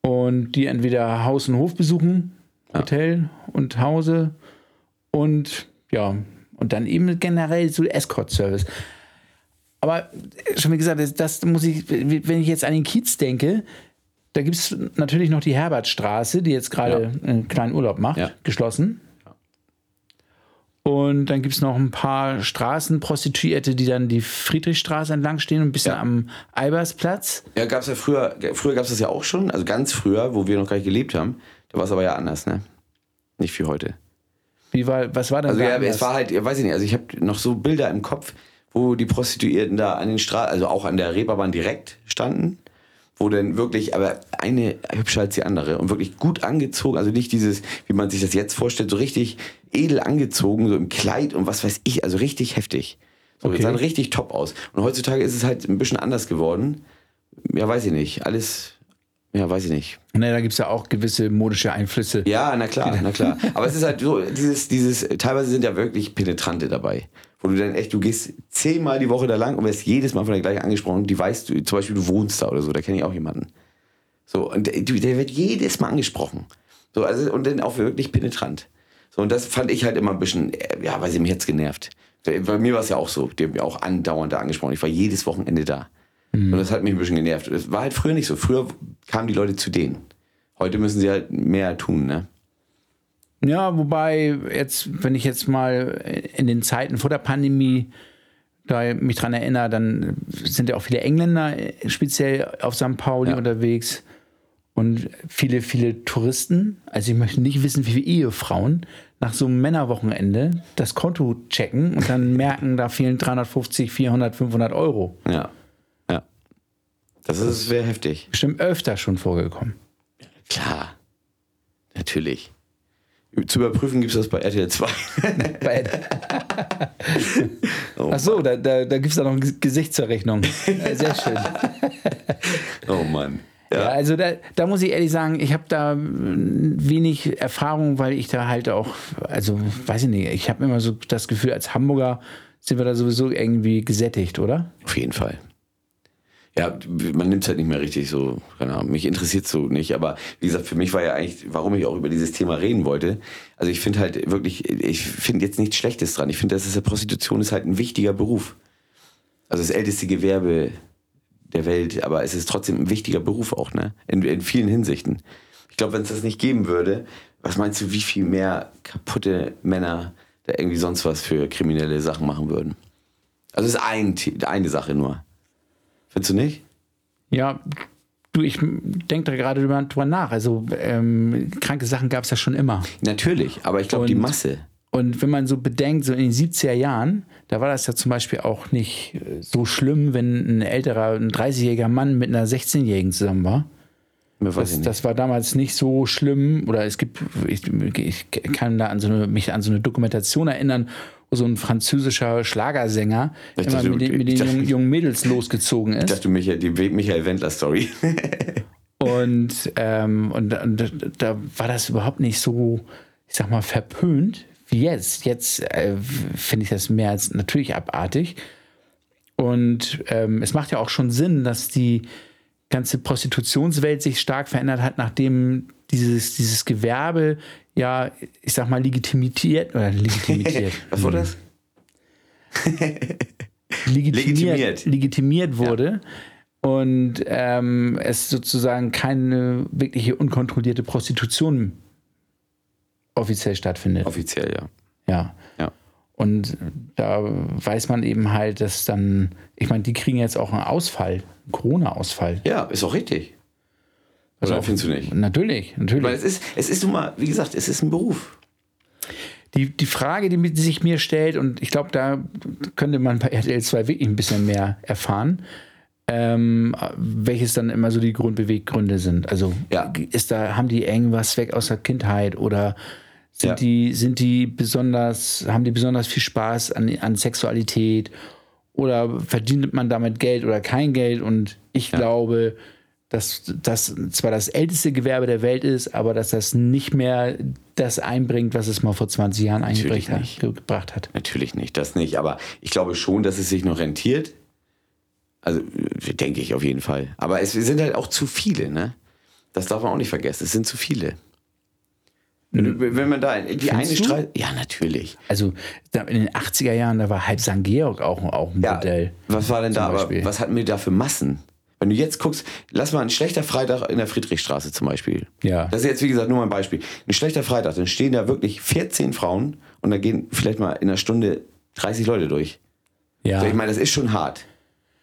und die entweder Haus und Hof besuchen, Hotel und Hause und ja, und dann eben generell so Escort-Service. Aber schon wie gesagt, das, das muss ich, wenn ich jetzt an den Kiez denke, da gibt es natürlich noch die Herbertstraße, die jetzt gerade einen kleinen Urlaub macht, Ja. geschlossen. Und dann gibt es noch ein paar Straßenprostituierte, die dann die Friedrichstraße entlang stehen und ein bisschen Ja. am Albersplatz. Ja, gab's ja früher, früher gab es das ja auch schon, also ganz früher, wo wir noch gar nicht gelebt haben. Da war es aber ja anders, ne? Nicht wie heute. Wie war, was war denn Also da ja, anders? es war halt, ja, weiß ich nicht, also ich habe noch so Bilder im Kopf, wo die Prostituierten da an den Straßen, also auch an der Reeperbahn direkt standen, wo dann wirklich, aber eine hübscher als die andere und wirklich gut angezogen, also nicht dieses, wie man sich das jetzt vorstellt, so richtig edel angezogen, so im Kleid und was weiß ich, also richtig heftig. So, Okay. sah richtig top aus. Und heutzutage ist es halt ein bisschen anders geworden. Ja, weiß ich nicht. Alles, ja, weiß ich nicht. Ne, da gibt es ja auch gewisse modische Einflüsse. Ja, na klar, na klar. Aber es ist halt so, dieses, dieses, teilweise sind ja wirklich Penetrante dabei. Wo du dann echt, du gehst zehnmal die Woche da lang und wirst jedes Mal von der gleichen angesprochen. Die weißt du, zum Beispiel du wohnst da oder so, da kenne ich auch jemanden. So, und der, der wird jedes Mal angesprochen. So, also, und dann auch wirklich penetrant. So, und das fand ich halt immer ein bisschen, äh, ja, weiß ich, mich jetzt genervt. Bei mir war es ja auch so, die haben mich auch andauernd da angesprochen. Ich war jedes Wochenende da. Und das hat mich ein bisschen genervt. Das war halt früher nicht so. Früher kamen die Leute zu denen. Heute müssen sie halt mehr tun, ne? Ja, wobei jetzt, wenn ich jetzt mal in den Zeiten vor der Pandemie da mich dran erinnere, dann sind ja auch viele Engländer äh, speziell auf St. Pauli Ja. unterwegs und viele, viele Touristen. Also ich möchte nicht wissen, wie viele Ehefrauen nach so einem Männerwochenende das Konto checken und dann [laughs] merken, da fehlen 350, 400, 500 Euro. Ja. Ja. Das ist sehr heftig. Bestimmt öfter schon vorgekommen. Klar. Natürlich. Zu überprüfen gibt es das bei RTL 2. [laughs] oh, Ach so, da, da, da gibt es da noch ein Gesicht zur Rechnung. Äh, [laughs] Sehr schön. [laughs] oh Mann. Ja, also da, da muss ich ehrlich sagen, ich habe da wenig Erfahrung, weil ich da halt auch, also weiß ich nicht, ich habe immer so das Gefühl, als Hamburger sind wir da sowieso irgendwie gesättigt, oder? Auf jeden Fall. Ja, man nimmt es halt nicht mehr richtig so, keine Ahnung, mich interessiert so nicht, aber wie gesagt, für mich war ja eigentlich, warum ich auch über dieses Thema reden wollte. Also ich finde halt wirklich, ich finde jetzt nichts Schlechtes dran. Ich finde, das ist ja Prostitution ist halt ein wichtiger Beruf. Also das älteste Gewerbe der Welt, aber es ist trotzdem ein wichtiger Beruf auch, ne? In, in vielen Hinsichten. Ich glaube, wenn es das nicht geben würde, was meinst du, wie viel mehr kaputte Männer da irgendwie sonst was für kriminelle Sachen machen würden? Also es ist ein, eine Sache nur. Findest du nicht? Ja, du, ich denke da gerade drüber, nach. Also ähm, kranke Sachen gab es ja schon immer. Natürlich, aber ich glaube, die Masse. Und wenn man so bedenkt, so in den 70er Jahren, da war das ja zum Beispiel auch nicht äh, so schlimm, wenn ein älterer, ein 30-jähriger Mann mit einer 16-Jährigen zusammen war. Das, das war damals nicht so schlimm. Oder es gibt, ich, ich kann da an so eine, mich an so eine Dokumentation erinnern, so ein französischer Schlagersänger Ich immer dachte, mit, den, ich mit den dachte- jungen, jungen Mädels losgezogen Ich ist. dachte, Michael, die Michael Wendler-Story. [laughs] Und, ähm, und, da- und da war das überhaupt nicht so, ich sag mal, verpönt wie jetzt. Jetzt äh, finde ich das mehr als natürlich abartig. Und ähm, es macht ja auch schon Sinn, dass die ganze Prostitutionswelt sich stark verändert hat, nachdem dieses, dieses Gewerbe ja, ich sag mal, legitimiert oder legitimiert. [laughs] Was war das? [laughs] legitimiert, Legitimiert. legitimiert wurde und ähm, es sozusagen keine wirkliche unkontrollierte Prostitution offiziell stattfindet. Offiziell, ja. Ja. Ja. Und da weiß man eben halt, dass dann, ich meine, die kriegen jetzt auch einen Ausfall, einen Corona-Ausfall. Ja, ist auch richtig. Also Oder auch- findest du nicht? Natürlich, natürlich. Weil es ist, es ist nun mal, wie gesagt, es ist ein Beruf. Die, die Frage, die sich mir stellt, und ich glaube, da könnte man bei RTL 2 wirklich ein bisschen mehr erfahren, ähm, welches dann immer so die Grundbeweggründe sind. Also Ja. ist da, haben die irgendwas weg aus der Kindheit oder sind Ja. die, sind die besonders, haben die besonders viel Spaß an, an Sexualität oder verdient man damit Geld oder kein Geld? Und ich glaube, dass das zwar das älteste Gewerbe der Welt ist, aber dass das nicht mehr das einbringt, was es mal vor 20 Jahren eingebracht hat, hat. Natürlich nicht, das nicht. Aber ich glaube schon, dass es sich noch rentiert. Also denke ich auf jeden Fall. Aber es sind halt auch zu viele, ne? Das darf man auch nicht vergessen. Es sind zu viele. Wenn, wenn man da die eine Findest du? Streit. Ja, natürlich. Also in den 80er Jahren, da war halb St. Georg auch, auch ein Ja, Modell. was war denn da? Aber was hatten wir da für Massen? Wenn du jetzt guckst, lass mal ein schlechter Freitag in der Friedrichstraße zum Beispiel. Ja. Das ist jetzt, wie gesagt, nur mal ein Beispiel. Ein schlechter Freitag, dann stehen da wirklich 14 Frauen und da gehen vielleicht mal in einer Stunde 30 Leute durch. Ja. So, ich meine, das ist schon hart.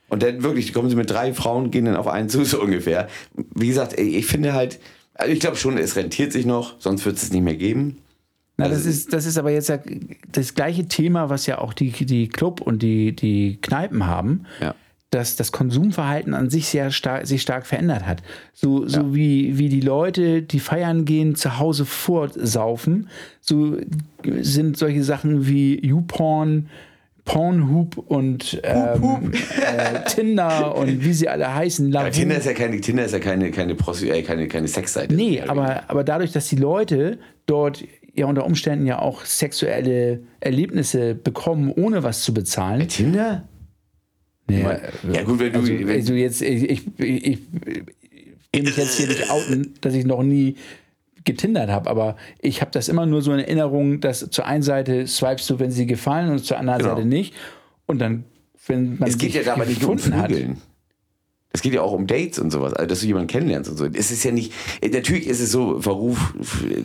Und dann wirklich, kommen sie mit drei Frauen, gehen dann auf einen zu, [laughs] so ungefähr. Wie gesagt, ich finde halt, also ich glaube schon, es rentiert sich noch, sonst wird es es nicht mehr geben. Na, das Also- ist, das ist aber jetzt ja das gleiche Thema, was ja auch die, die Club und die, die Kneipen haben, Ja. Dass das Konsumverhalten an sich sehr stark, sich stark verändert hat. So, so wie, wie die Leute, die feiern gehen, zu Hause vorsaufen, so sind solche Sachen wie YouPorn, Pornhub und ähm, äh, Tinder und wie sie alle heißen. Aber Lavu. Tinder ist ja keine, Tinder ist ja keine, keine, Prosti äh, keine, keine Sexseite. Nee, Mehr oder aber, aber dadurch, dass die Leute dort ja unter Umständen ja auch sexuelle Erlebnisse bekommen, ohne was zu bezahlen. weniger. Tinder? Nee, Ja, gut, wenn du. also, wenn, also jetzt, ich, ich, ich, ich will mich jetzt hier nicht outen, dass ich noch nie getindert habe, aber ich habe das immer nur so in Erinnerung, dass zur einen Seite swipest du, wenn sie gefallen und zur anderen Genau. Seite nicht. Und dann, wenn man es geht ja dabei nicht um gefunden hat. Es geht ja auch um Dates und sowas, also dass du jemanden kennenlernst und so. Es ist ja nicht, äh, natürlich ist es so Verruf,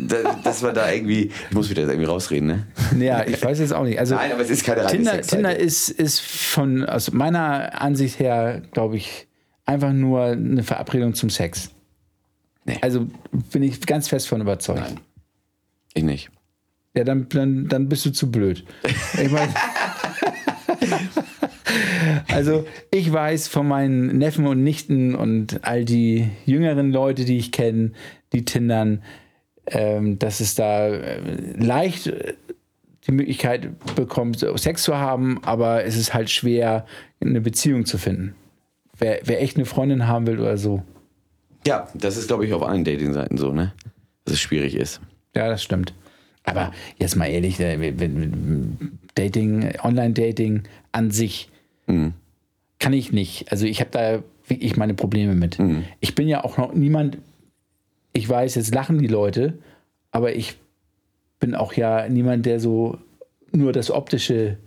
da- dass wir da irgendwie, ich muss wieder irgendwie rausreden, ne? Ja, ich weiß jetzt auch nicht. Also Nein, aber es ist keine reine Tinder. Tinder ist, ist von aus meiner Ansicht her, glaube ich, einfach nur eine Verabredung zum Sex. Nee. Also bin ich ganz fest von überzeugt. Nein. Ich nicht. Ja, dann, dann, dann bist du zu blöd. Ich mein, [laughs] also ich weiß von meinen Neffen und Nichten und all die jüngeren Leute, die ich kenne, die Tindern, ähm, dass es da äh, leicht äh, die Möglichkeit bekommt, Sex zu haben, aber es ist halt schwer, eine Beziehung zu finden. Wer, wer echt eine Freundin haben will oder so. Ja, das ist, glaube ich, auf allen Dating-Seiten so, ne? Dass es schwierig ist. Ja, das stimmt. Aber jetzt mal ehrlich, äh, Dating, Online-Dating an sich kann ich nicht. Also ich habe da wirklich meine Probleme mit. Ich bin ja auch noch niemand, ich weiß, jetzt lachen die Leute, aber ich bin auch ja niemand, der so nur das Optische,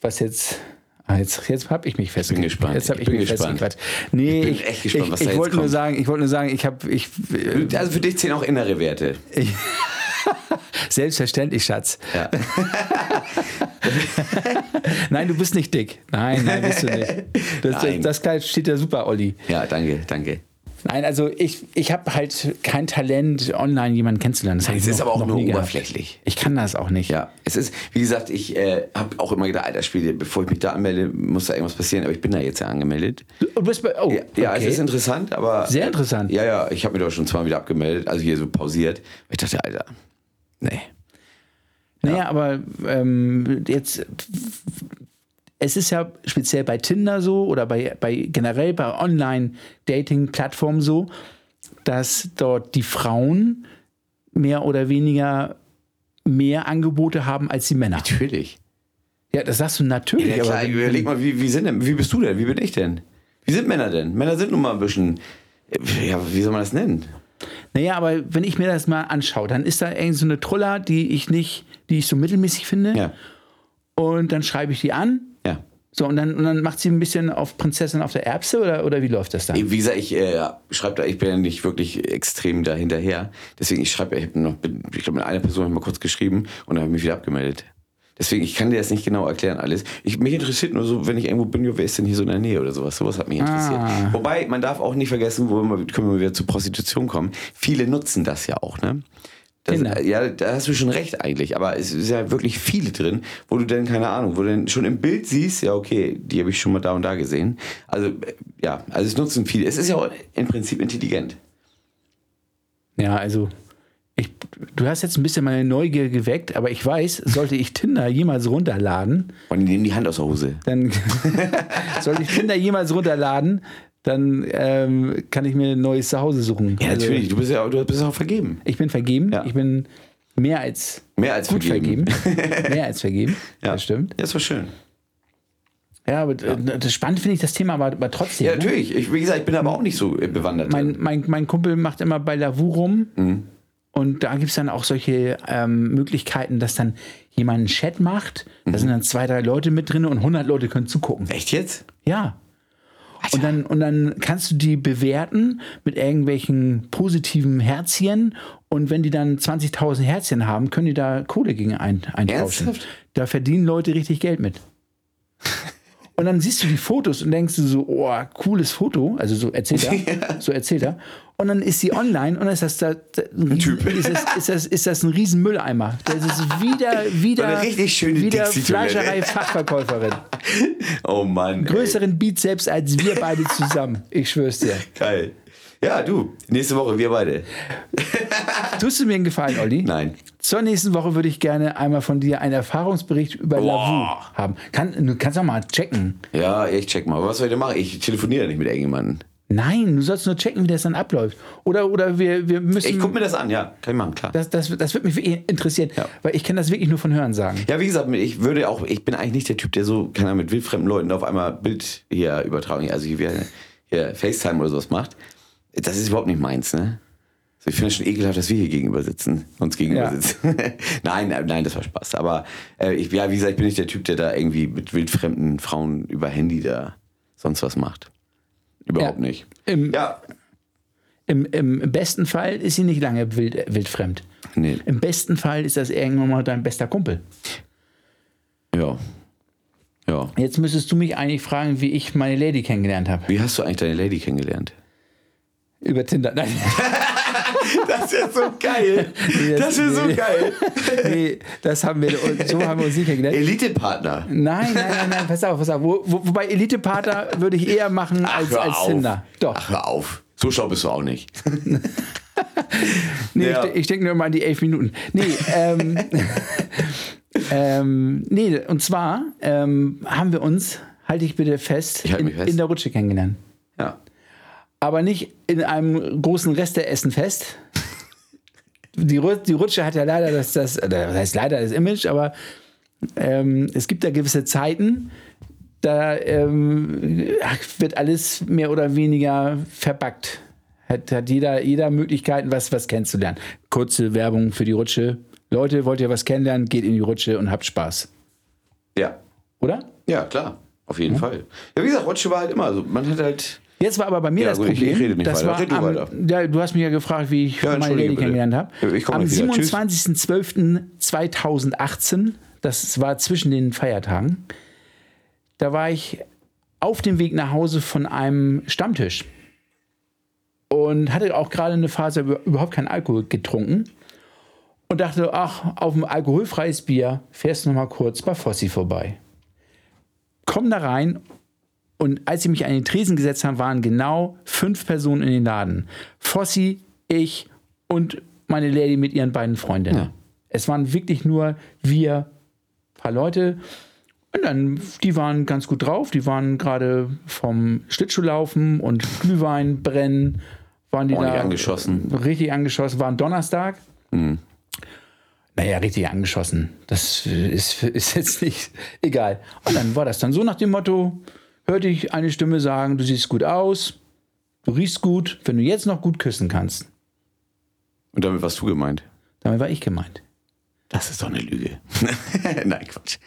was jetzt. Ah, jetzt, jetzt habe ich mich festgequatscht. gespannt. Jetzt habe Ich ich, bin mich gespannt. Nee, Ich bin ich, echt gespannt, ich, was da ich wollte nur sagen, ich wollte nur sagen, ich habe, ich, Also für dich zählen auch innere Werte. Selbstverständlich, Schatz. Ja. [laughs] Nein, du bist nicht dick. Nein, nein, bist du nicht. Das, Nein. das Kleid steht ja super, Olli. ja, danke, danke. Nein, also ich, ich habe halt kein Talent, online jemanden kennenzulernen. Das hab Es ist noch- aber auch nur oberflächlich. Ich kann das auch nicht. Ja, es ist, wie gesagt, ich äh, habe auch immer gedacht, Alter, Spiele, bevor ich mich da anmelde, muss da irgendwas passieren, aber ich bin da jetzt ja angemeldet. Du bist bei, oh, Ja, ja okay. es ist interessant, aber. Sehr interessant. Ja, ja, ich habe mich doch schon zweimal wieder abgemeldet, also hier so pausiert. Ich dachte, Alter, nee. Naja, aber ähm, jetzt, es ist ja speziell bei Tinder so oder bei, bei generell bei Online-Dating-Plattformen so, dass dort die Frauen mehr oder weniger mehr Angebote haben als die Männer. Natürlich. Ja, das sagst du natürlich. Ja, klar, aber überleg mal, wie, wie, sind denn, wie bist du denn? Wie bin ich denn? Wie sind Männer denn? Männer sind nun mal ein bisschen. Ja, wie soll man das nennen? Naja, aber wenn ich mir das mal anschaue, dann ist da irgend so eine Troller, die ich nicht, die ich so mittelmäßig finde. Ja. Und dann schreibe ich die an. Ja. So, und dann, und dann macht sie ein bisschen auf Prinzessin auf der Erbse oder, oder wie läuft das dann? Wie gesagt, ich äh, schreibe da, ich bin ja nicht wirklich extrem da hinterher. Deswegen, ich schreibe, ich habe noch, ich glaube, mit einer Person habe ich mal kurz geschrieben und dann habe ich mich wieder abgemeldet. Deswegen, ich kann dir das nicht genau erklären alles. Ich, mich interessiert nur so, wenn ich irgendwo bin, wer ist denn hier so in der Nähe oder sowas. Sowas hat mich interessiert. Ah. Wobei, man darf auch nicht vergessen, wo wir, können wir wieder zur Prostitution kommen. Viele nutzen das ja auch, ne? Das, ja, da hast du schon recht eigentlich, aber es ist ja wirklich viele drin, wo du denn, keine Ahnung, wo du denn schon im Bild siehst, ja, okay, die habe ich schon mal da und da gesehen. Also, äh, ja, also es nutzen viele. Es ist ja auch im Prinzip intelligent. Ja, also ich, du hast jetzt ein bisschen meine Neugier geweckt, aber ich weiß, sollte ich Tinder jemals runterladen, Und die nehmen die Hand aus der Hose. dann [laughs] sollte ich Tinder jemals runterladen, dann ähm, kann ich mir ein neues Zuhause suchen. Ja, Also, natürlich, du bist ja auch, du bist ja auch vergeben. Ich bin vergeben. Ja. Ich bin mehr als Mehr als gut vergeben. vergeben. [laughs] mehr als vergeben. Ja. Das stimmt. Ja, ist doch schön. Ja, aber äh, das spannend finde ich das Thema, aber, aber trotzdem. Ja, ne? natürlich. Ich, wie gesagt, ich bin aber auch nicht so äh, bewandert. mein, drin. mein, mein Kumpel macht immer bei Lavu rum. Mhm. Und da gibt es dann auch solche ähm, Möglichkeiten, dass dann jemand einen Chat macht. Mhm. Da sind dann zwei, drei Leute mit drin und 100 Leute können zugucken. Echt jetzt? Ja. Und dann, und dann kannst du die bewerten mit irgendwelchen positiven Herzchen. Und wenn die dann 20.000 Herzchen haben, können die da Kohle gegen ein, eintauschen. Ernsthaft? Da verdienen Leute richtig Geld mit. [laughs] Und dann siehst du die Fotos und denkst du so, oh, cooles Foto. Also so erzählt er. [laughs] So erzählt er. Und dann ist sie online und dann ist das da, da ein Typ. Ist das, ist, das, ist das ein riesen Mülleimer. Das ist wieder, wieder, [laughs] eine richtig schöne wieder. Fleischerei-Fachverkäuferin. [laughs] Oh Mann. ey. Größeren Bizeps als wir beide zusammen. Ich schwör's dir. Geil. Ja, du. Nächste Woche, wir beide. [laughs] Tust du mir einen Gefallen, Olli? Nein. Zur nächsten Woche würde ich gerne einmal von dir einen Erfahrungsbericht über Boah. Lavu haben. Kann, du kannst doch mal checken. Ja, ich check mal. Was soll ich denn machen? Ich telefoniere nicht mit irgendjemandem. Nein, du sollst nur checken, wie das dann abläuft. Oder, oder wir, wir müssen. Ich guck mir das an, ja. Kann ich machen, klar. das, das, das wird mich interessieren, Ja. weil ich kann das wirklich nur von Hören sagen. Ja, wie gesagt, ich würde auch, ich bin eigentlich nicht der Typ, der so, keine Ahnung, mit wildfremden Leuten auf einmal Bild hier übertragen, also hier, hier FaceTime oder sowas macht. Das ist überhaupt nicht meins, ne? Also ich finde es schon ekelhaft, dass wir hier gegenüber sitzen, uns gegenüber Ja. sitzen. [laughs] nein, nein, nein, das war Spaß. Aber äh, ich, ja, wie gesagt, ich bin nicht der Typ, der da irgendwie mit wildfremden Frauen über Handy da sonst was macht. Überhaupt Ja. nicht. Im, Ja, im, Im besten Fall ist sie nicht lange wild, äh, wildfremd. nee, Im besten Fall ist das irgendwann mal dein bester Kumpel. ja. Ja. Jetzt müsstest du mich eigentlich fragen, wie ich meine Lady kennengelernt habe. Wie hast du eigentlich deine Lady kennengelernt? Über Tinder. Nein. [laughs] Das ist so geil. Das ist so geil. nee, das [laughs] haben wir, so haben wir uns nicht kennengelernt. Elite-Partner. Nein, nein, nein, nein, pass auf, pass auf. Wo, wo, wobei Elite-Partner würde ich eher machen als, hör als auf. Tinder. Doch. Ach, hör auf. So schlau bist du auch nicht. [laughs] Nee, Ja. ich, ich denke nur mal an die elf Minuten. Nee, ähm, ähm, nee und zwar ähm, haben wir uns, halte ich bitte fest, Ich halte in, fest. in der Rutsche kennengelernt. Ja. Aber nicht in einem großen Resteessenfest. Die, Ru- die Rutsche hat ja leider das, das, oder was heißt leider das Image, aber ähm, es gibt da gewisse Zeiten, da ähm, wird alles mehr oder weniger verbackt. Hat, hat jeder, jeder Möglichkeiten, was, was kennenzulernen. Kurze Werbung für die Rutsche. Leute, wollt ihr was kennenlernen? Geht in die Rutsche und habt Spaß. Ja. Oder? Ja, klar. Auf jeden Fall. Ja, wie gesagt, Rutsche war halt immer so. Man hat halt. Jetzt war aber bei mir Ja, das gut, Problem. ich rede nicht das weiter. war Red du am, weiter. ja, du hast mich ja gefragt, wie ich Ja, meine Lady kennengelernt habe. Am gleich wieder. Tschüss. 27.12.2018, das war zwischen den Feiertagen, da war ich auf dem Weg nach Hause von einem Stammtisch und hatte auch gerade eine Phase über- überhaupt keinen Alkohol getrunken und dachte, ach, auf ein alkoholfreies Bier fährst du noch mal kurz bei Fossi vorbei. Komm da rein und als sie mich an den Tresen gesetzt haben, waren genau fünf Personen in den Laden. Fossi, ich und meine Lady mit ihren beiden Freundinnen. Es waren wirklich nur wir, paar Leute. Und dann, die waren ganz gut drauf. Die waren gerade vom Schlittschuhlaufen und Glühwein brennen. Waren die Ordentlich da angeschossen. Richtig angeschossen. War ein Donnerstag. Naja, richtig angeschossen. Das ist, ist jetzt nicht egal. Und dann war das dann so nach dem Motto, hörte ich eine Stimme sagen, du siehst gut aus, du riechst gut, wenn du jetzt noch gut küssen kannst. Und damit warst du gemeint. Damit war ich gemeint. Das ist doch eine Lüge. [laughs] Nein, Quatsch.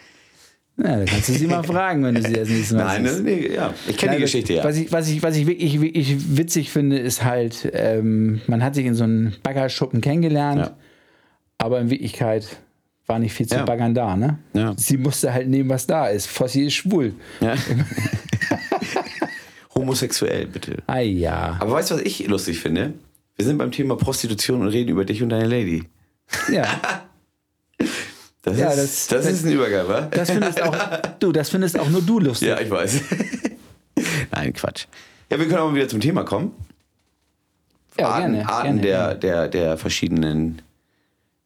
Na, da kannst du sie mal fragen, wenn du sie das nächste Mal Nein, siehst. nee, ja. Ich kenne die Geschichte ja. Was ich, was ich, was ich wirklich, wirklich witzig finde, ist halt, ähm, man hat sich in so einem Baggerschuppen kennengelernt, Ja. aber in Wirklichkeit war nicht viel zu Ja. baggern da, ne? Ja. Sie musste halt nehmen, was da ist. Fossi ist schwul. ja. [laughs] Homosexuell, bitte. Ah ja. Aber weißt du, was ich lustig finde? Wir sind beim Thema Prostitution und reden über dich und deine Lady. Ja, [laughs] Das, Ja, ist, das- das, ist ein Übergang, wa? das findest auch, [laughs] du, das findest auch nur du lustig. Ja, ich weiß. Nein, Quatsch. Ja, wir können auch mal wieder zum Thema kommen. Ja, Arten, gerne, Arten gerne, der, gerne. Der, der verschiedenen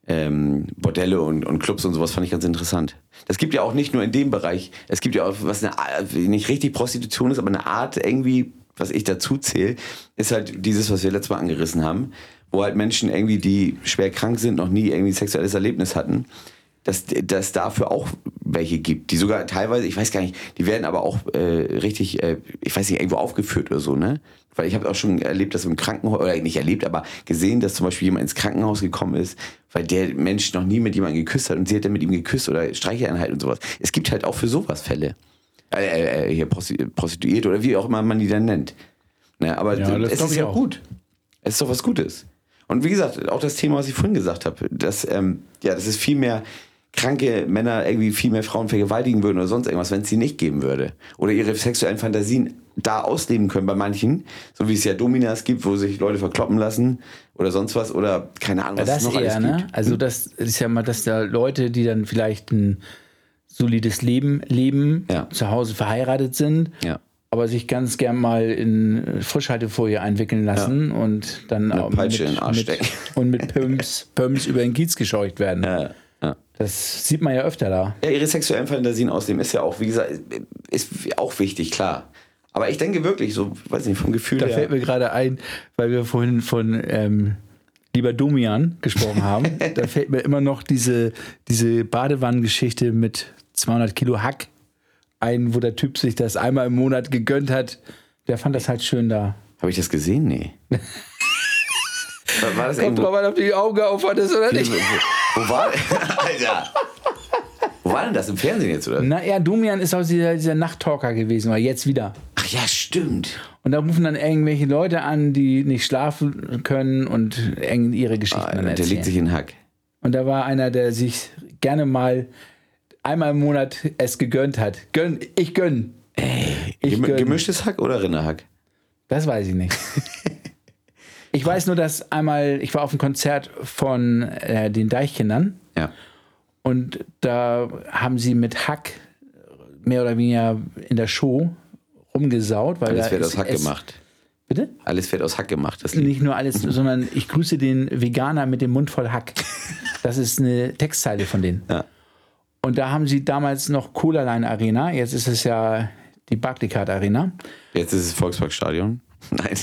ähm, Bordelle und, und Clubs und sowas fand ich ganz interessant. Das gibt ja auch nicht nur in dem Bereich, es gibt ja auch, was eine, Art- nicht richtig Prostitution ist, aber eine Art irgendwie, was ich dazu zähle, ist halt dieses, was wir letztes Mal angerissen haben, wo halt Menschen irgendwie, die schwer krank sind, noch nie irgendwie ein sexuelles Erlebnis hatten, dass dass dafür auch welche gibt, die sogar teilweise, ich weiß gar nicht, die werden aber auch äh, richtig, äh, ich weiß nicht, irgendwo aufgeführt oder so, ne? Weil ich habe auch schon erlebt, dass im Krankenhaus, oder nicht erlebt, aber gesehen, dass zum Beispiel jemand ins Krankenhaus gekommen ist, weil der Mensch noch nie mit jemandem geküsst hat und sie hat dann mit ihm geküsst oder Streicheleinheit und sowas. Es gibt halt auch für sowas Fälle. Äh, äh, hier Prosti- Prostituiert oder wie auch immer man die dann nennt. Ne, aber Ja, das es ist ja auch. gut. Es ist doch was Gutes. Und wie gesagt, auch das Thema, was ich vorhin gesagt habe, dass, ähm, ja, dass es viel mehr kranke Männer irgendwie viel mehr Frauen vergewaltigen würden oder sonst irgendwas, wenn es sie nicht geben würde. Oder ihre sexuellen Fantasien da ausleben können bei manchen, so wie es ja Dominas gibt, wo sich Leute verkloppen lassen oder sonst was oder keine Ahnung, Ja, was das es noch eher, alles ne? gibt. Also das ist ja mal, dass da Leute, die dann vielleicht ein solides Leben leben, Ja. zu Hause verheiratet sind, Ja. aber sich ganz gern mal in Frischhaltefolie einwickeln lassen und dann Eine auch mit, mit, und mit Pumps, Pumps über den Kiez gescheucht werden. Das sieht man ja öfter da. Ja, ihre sexuellen Fantasien ausleben ist ja auch, wie gesagt, ist auch wichtig, klar. Aber ich denke wirklich, so, weiß nicht, vom Gefühl Da her. fällt mir gerade ein, weil wir vorhin von ähm, lieber Domian gesprochen haben, [laughs] da fällt mir immer noch diese, diese Badewannengeschichte mit 200 Kilo Hack ein, wo der Typ sich das einmal im Monat gegönnt hat. Der fand das halt schön da. Habe ich das gesehen? Nee. [laughs] war, das Kommt drauf an, ob die Augen aufhattest oder nicht. Wo, war [laughs] Alter. Wo war denn das? Im Fernsehen jetzt, oder? Na ja, Domian ist auch dieser, dieser Nachttalker gewesen, weil jetzt wieder. Ach ja, stimmt. Und da rufen dann irgendwelche Leute an, die nicht schlafen können und ihre Geschichten dann Alter, der erzählen. legt sich in den Hack. Und da war einer, der sich gerne mal einmal im Monat es gegönnt hat. Gönn, ich gönn. Ich Gem gönn. gemischtes Hack oder Rinderhack? Das weiß ich nicht. [laughs] ich weiß nur, dass einmal, ich war auf einem Konzert von äh, den Deichkindern Ja. und da haben sie mit Hack mehr oder weniger in der Show rumgesaut. Weil Alles da wird aus Hack gemacht. Bitte? Alles wird aus Hack gemacht. Das Lied. Nicht nur alles, sondern ich grüße den Veganer mit dem Mund voll Hack. Das ist eine Textzeile von denen. Ja. Und da haben sie damals noch Cola Line Arena, jetzt ist es ja die Barclaycard Arena, Jetzt ist es Volksparkstadion. [laughs] Nein.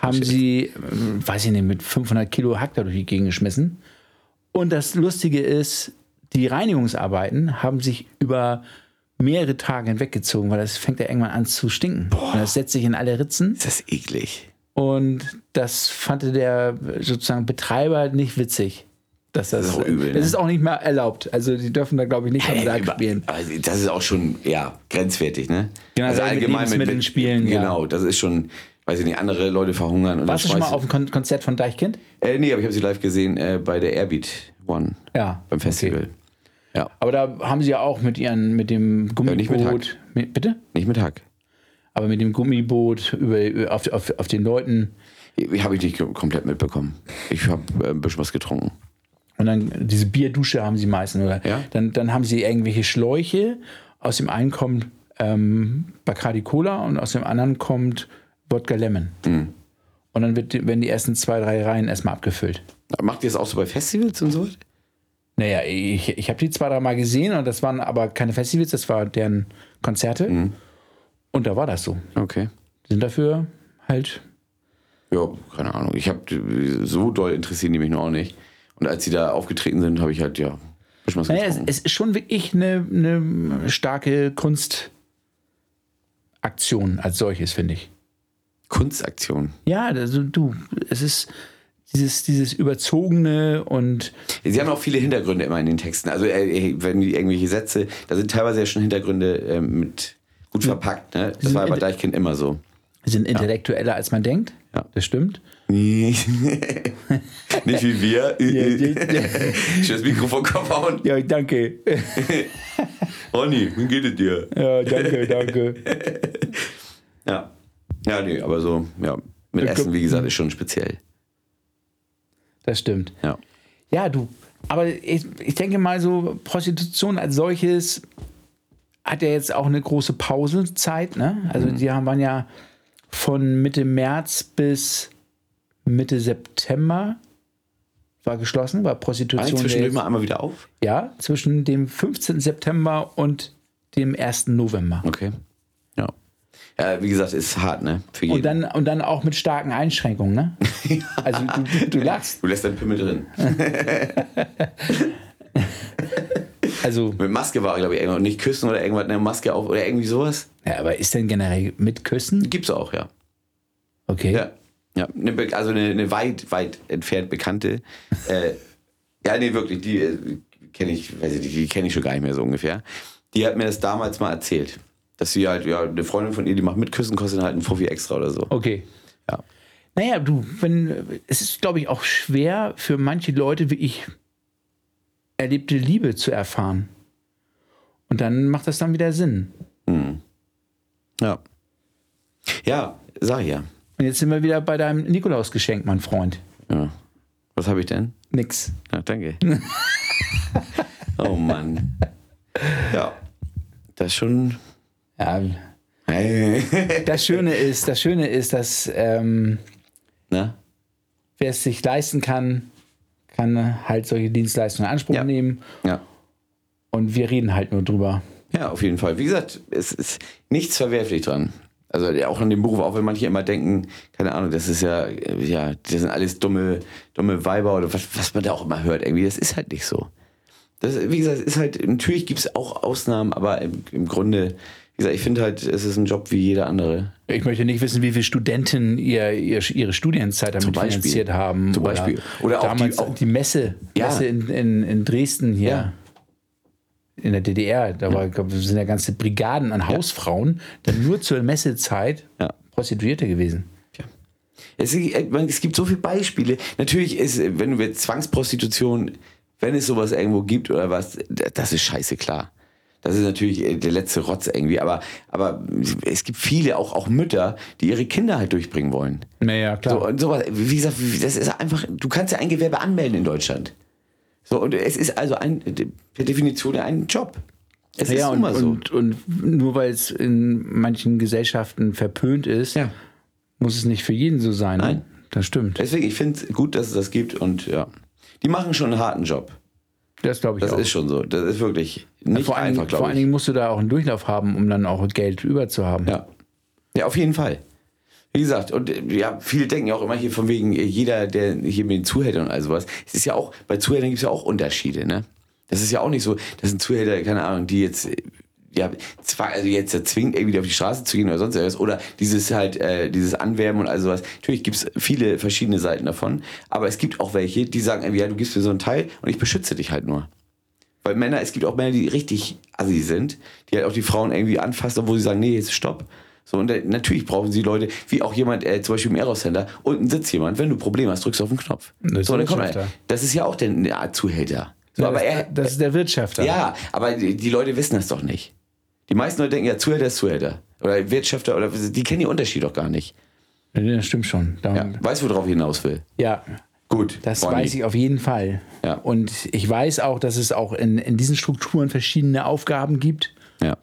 Haben sie, ähm, weiß ich nicht, mit 500 Kilo Hack da durch die Gegend geschmissen. Und das Lustige ist, die Reinigungsarbeiten haben sich über mehrere Tage hinweggezogen, weil das fängt ja irgendwann an zu stinken. Und das setzt sich in alle Ritzen. Ist das eklig. Und das fand der sozusagen Betreiber nicht witzig. Dass das, Das ist auch übel, Das ne? ist auch nicht mehr erlaubt. Also die dürfen da, glaube ich, nicht am Tag über- spielen. also das ist auch schon, ja, grenzwertig, ne? Genau, also mit Lebensmitteln spielen, ja. Genau, das ist schon, weiß ich nicht, andere Leute verhungern. Und Warst du schon mal auf einem Kon Konzert von Deichkind? Äh, nee, aber ich habe sie live gesehen äh, bei der Airbeat One Ja. beim Festival. Okay. Ja, Aber da haben sie ja auch mit ihren, mit dem Gummiboot. nicht mit Hack. Mit- bitte? nicht mit Hack. Aber mit dem Gummiboot über, über auf, auf, auf den Leuten. Habe ich nicht komplett mitbekommen. Ich habe äh, ein bisschen was getrunken. Und dann diese Bierdusche haben sie meistens, oder? Ja. Dann, dann haben sie irgendwelche Schläuche. Aus dem einen kommt ähm, Bacardi Cola und aus dem anderen kommt Wodka Lemon. Mhm. Und dann wird, werden die ersten zwei, drei Reihen erstmal abgefüllt. Macht ihr das auch so bei Festivals und so? Naja, ich, ich habe die zwei, drei Mal gesehen und das waren aber keine Festivals, das waren deren Konzerte. Mhm. Und da war das so. Okay. Die sind dafür halt. Ja, keine Ahnung. Ich habe so doll interessieren die mich noch auch nicht. Und als sie da aufgetreten sind, habe ich halt ja was Naja, es, es ist schon wirklich eine, eine starke Kunstaktion als solches, finde ich. Kunstaktion. Ja, also du, es ist dieses, dieses Überzogene und Sie haben auch viele Hintergründe immer in den Texten. Also äh, wenn die irgendwelche Sätze, da sind teilweise ja schon Hintergründe äh, mit gut verpackt. Ne? Das war bei in- Deichkind immer so. sind intellektueller als man denkt. Ja. Das stimmt. [laughs] Nicht wie wir. [laughs] Ich [laughs] das Mikrofon hauen. Ja, danke. Ronny, wie geht es dir? Ja, danke, danke. Ja. Ja, nee, aber so, ja. Mit Ich Essen, wie gesagt, ist schon speziell. Das stimmt. Ja. Ja, du. Aber ich, ich denke mal so, Prostitution als solches hat ja jetzt auch eine große Pausezeit. Ne? Also die haben, waren ja von Mitte März bis Mitte September war geschlossen, war War Prostitution. inzwischen der jetzt- immer einmal wieder auf? ja, zwischen dem 15. September und dem 1. November. Okay. Ja. Ja, wie gesagt, ist hart, ne? Für jeden. Und dann, und dann auch mit starken Einschränkungen, ne? [laughs] Also du, du, du lachst. du lässt deinen Pimmel drin. [laughs] Also, Mit Maske war, glaube ich, irgendwas. Und nicht küssen oder irgendwas, eine Maske auf oder irgendwie sowas. ja, aber ist denn generell mit Küssen? Gibt's auch, ja. Okay. Ja. ja. Be- also eine, eine weit, weit entfernt bekannte. [laughs] äh, ja, nee, wirklich, die äh, kenne ich, weiß ich die kenne ich schon gar nicht mehr so ungefähr. Die hat mir das damals mal erzählt. Dass sie halt, ja, eine Freundin von ihr, die macht mitküssen, kostet halt einen Fuffi extra oder so. Okay. Ja. Naja, du, wenn, es ist, glaube ich, auch schwer für manche Leute wirklich erlebte Liebe zu erfahren. Und dann macht das dann wieder Sinn. Ja. Ja, sag ich ja. Und jetzt sind wir wieder bei deinem Nikolausgeschenk, mein Freund. ja. Was habe ich denn? Nix. Ja, danke. [laughs] oh Mann. Ja. Das ist schon. Ja, Hey. [laughs] das Schöne ist, das Schöne ist, dass ähm, wer es sich leisten kann, kann halt solche Dienstleistungen in Anspruch Ja. nehmen. Ja. Und wir reden halt nur drüber. Ja, auf jeden Fall. Wie gesagt, es ist nichts verwerflich dran. Also auch an dem Beruf, auch wenn manche immer denken, keine Ahnung, das ist ja, ja, das sind alles dumme, dumme Weiber oder was, was man da auch immer hört. Irgendwie, das ist halt nicht so. Das, wie gesagt, es ist halt, natürlich gibt es auch Ausnahmen, aber im, im Grunde, wie gesagt, ich finde halt, es ist ein Job wie jeder andere. Ich möchte nicht wissen, wie viele Studenten ihr, ihr, ihre Studienzeit damit finanziert haben. Zum Beispiel. Oder auch die- damals auch- die Messe, Ja. Messe in, in, in Dresden hier. Ja. In der DDR, da war, glaub, sind ja ganze Brigaden an Hausfrauen, dann nur zur Messezeit Ja. Prostituierte gewesen. Es, ich meine, es gibt so viele Beispiele. Natürlich ist, wenn wir Zwangsprostitution, wenn es sowas irgendwo gibt oder was, das ist scheiße klar. Das ist natürlich äh, der letzte Rotz irgendwie. Aber, aber es gibt viele, auch, auch Mütter, die ihre Kinder halt durchbringen wollen. Naja, klar. So, und sowas, wie gesagt, das ist einfach, du kannst ja ein Gewerbe anmelden in Deutschland. So, und es ist also ein, per Definition ein Job. Es ist ja, nun und, mal so. und, und nur weil es in manchen Gesellschaften verpönt ist, Ja. muss es nicht für jeden so sein. Nein. Ne? Das stimmt. Deswegen, ich finde es gut, dass es das gibt und ja. Die machen schon einen harten Job. Das glaube ich Das auch. ist schon so. Das ist wirklich nicht vor allen, einfach, vor glaube allen ich. Dingen musst du da auch einen Durchlauf haben, um dann auch Geld über zu haben. Ja. ja, auf jeden Fall. Wie gesagt, und äh, ja, viele denken ja auch immer hier von wegen, äh, jeder, der hier mit den Zuhältern und all sowas. Es ist ja auch, bei Zuhältern gibt es ja auch Unterschiede, ne? Das ist ja auch nicht so, das sind Zuhälter, keine Ahnung, die jetzt, äh, ja, zwar, also jetzt zwingt, irgendwie auf die Straße zu gehen oder sonst irgendwas, oder dieses halt, äh, dieses Anwerben und all sowas. Natürlich gibt es viele verschiedene Seiten davon, aber es gibt auch welche, die sagen irgendwie, ja, du gibst mir so einen Teil und ich beschütze dich halt nur. Weil Männer, es gibt auch Männer, die richtig assi sind, die halt auch die Frauen irgendwie anfassen, obwohl sie sagen, nee, jetzt stopp. So, und äh, natürlich brauchen sie Leute, wie auch jemand, äh, zum Beispiel im Eros-Center, unten sitzt jemand, wenn du Probleme hast, drückst du auf den Knopf. Das so, dann der kommt er. Das ist ja auch der eine Art Zuhälter. So, Ja, aber das, er, das ist der Wirtschafter. ja, aber die, die Leute wissen das doch nicht. Die meisten Leute denken, ja, Zuhälter ist Zuhälter. Oder Wirtschafter, oder die kennen den Unterschied doch gar nicht. Ja, Das stimmt schon. Ja. ja. Weißt du, worauf ich hinaus will? Gut. das Ronny. weiß ich auf jeden Fall. Ja. Und ich weiß auch, dass es auch in, in diesen Strukturen verschiedene Aufgaben gibt. Ja.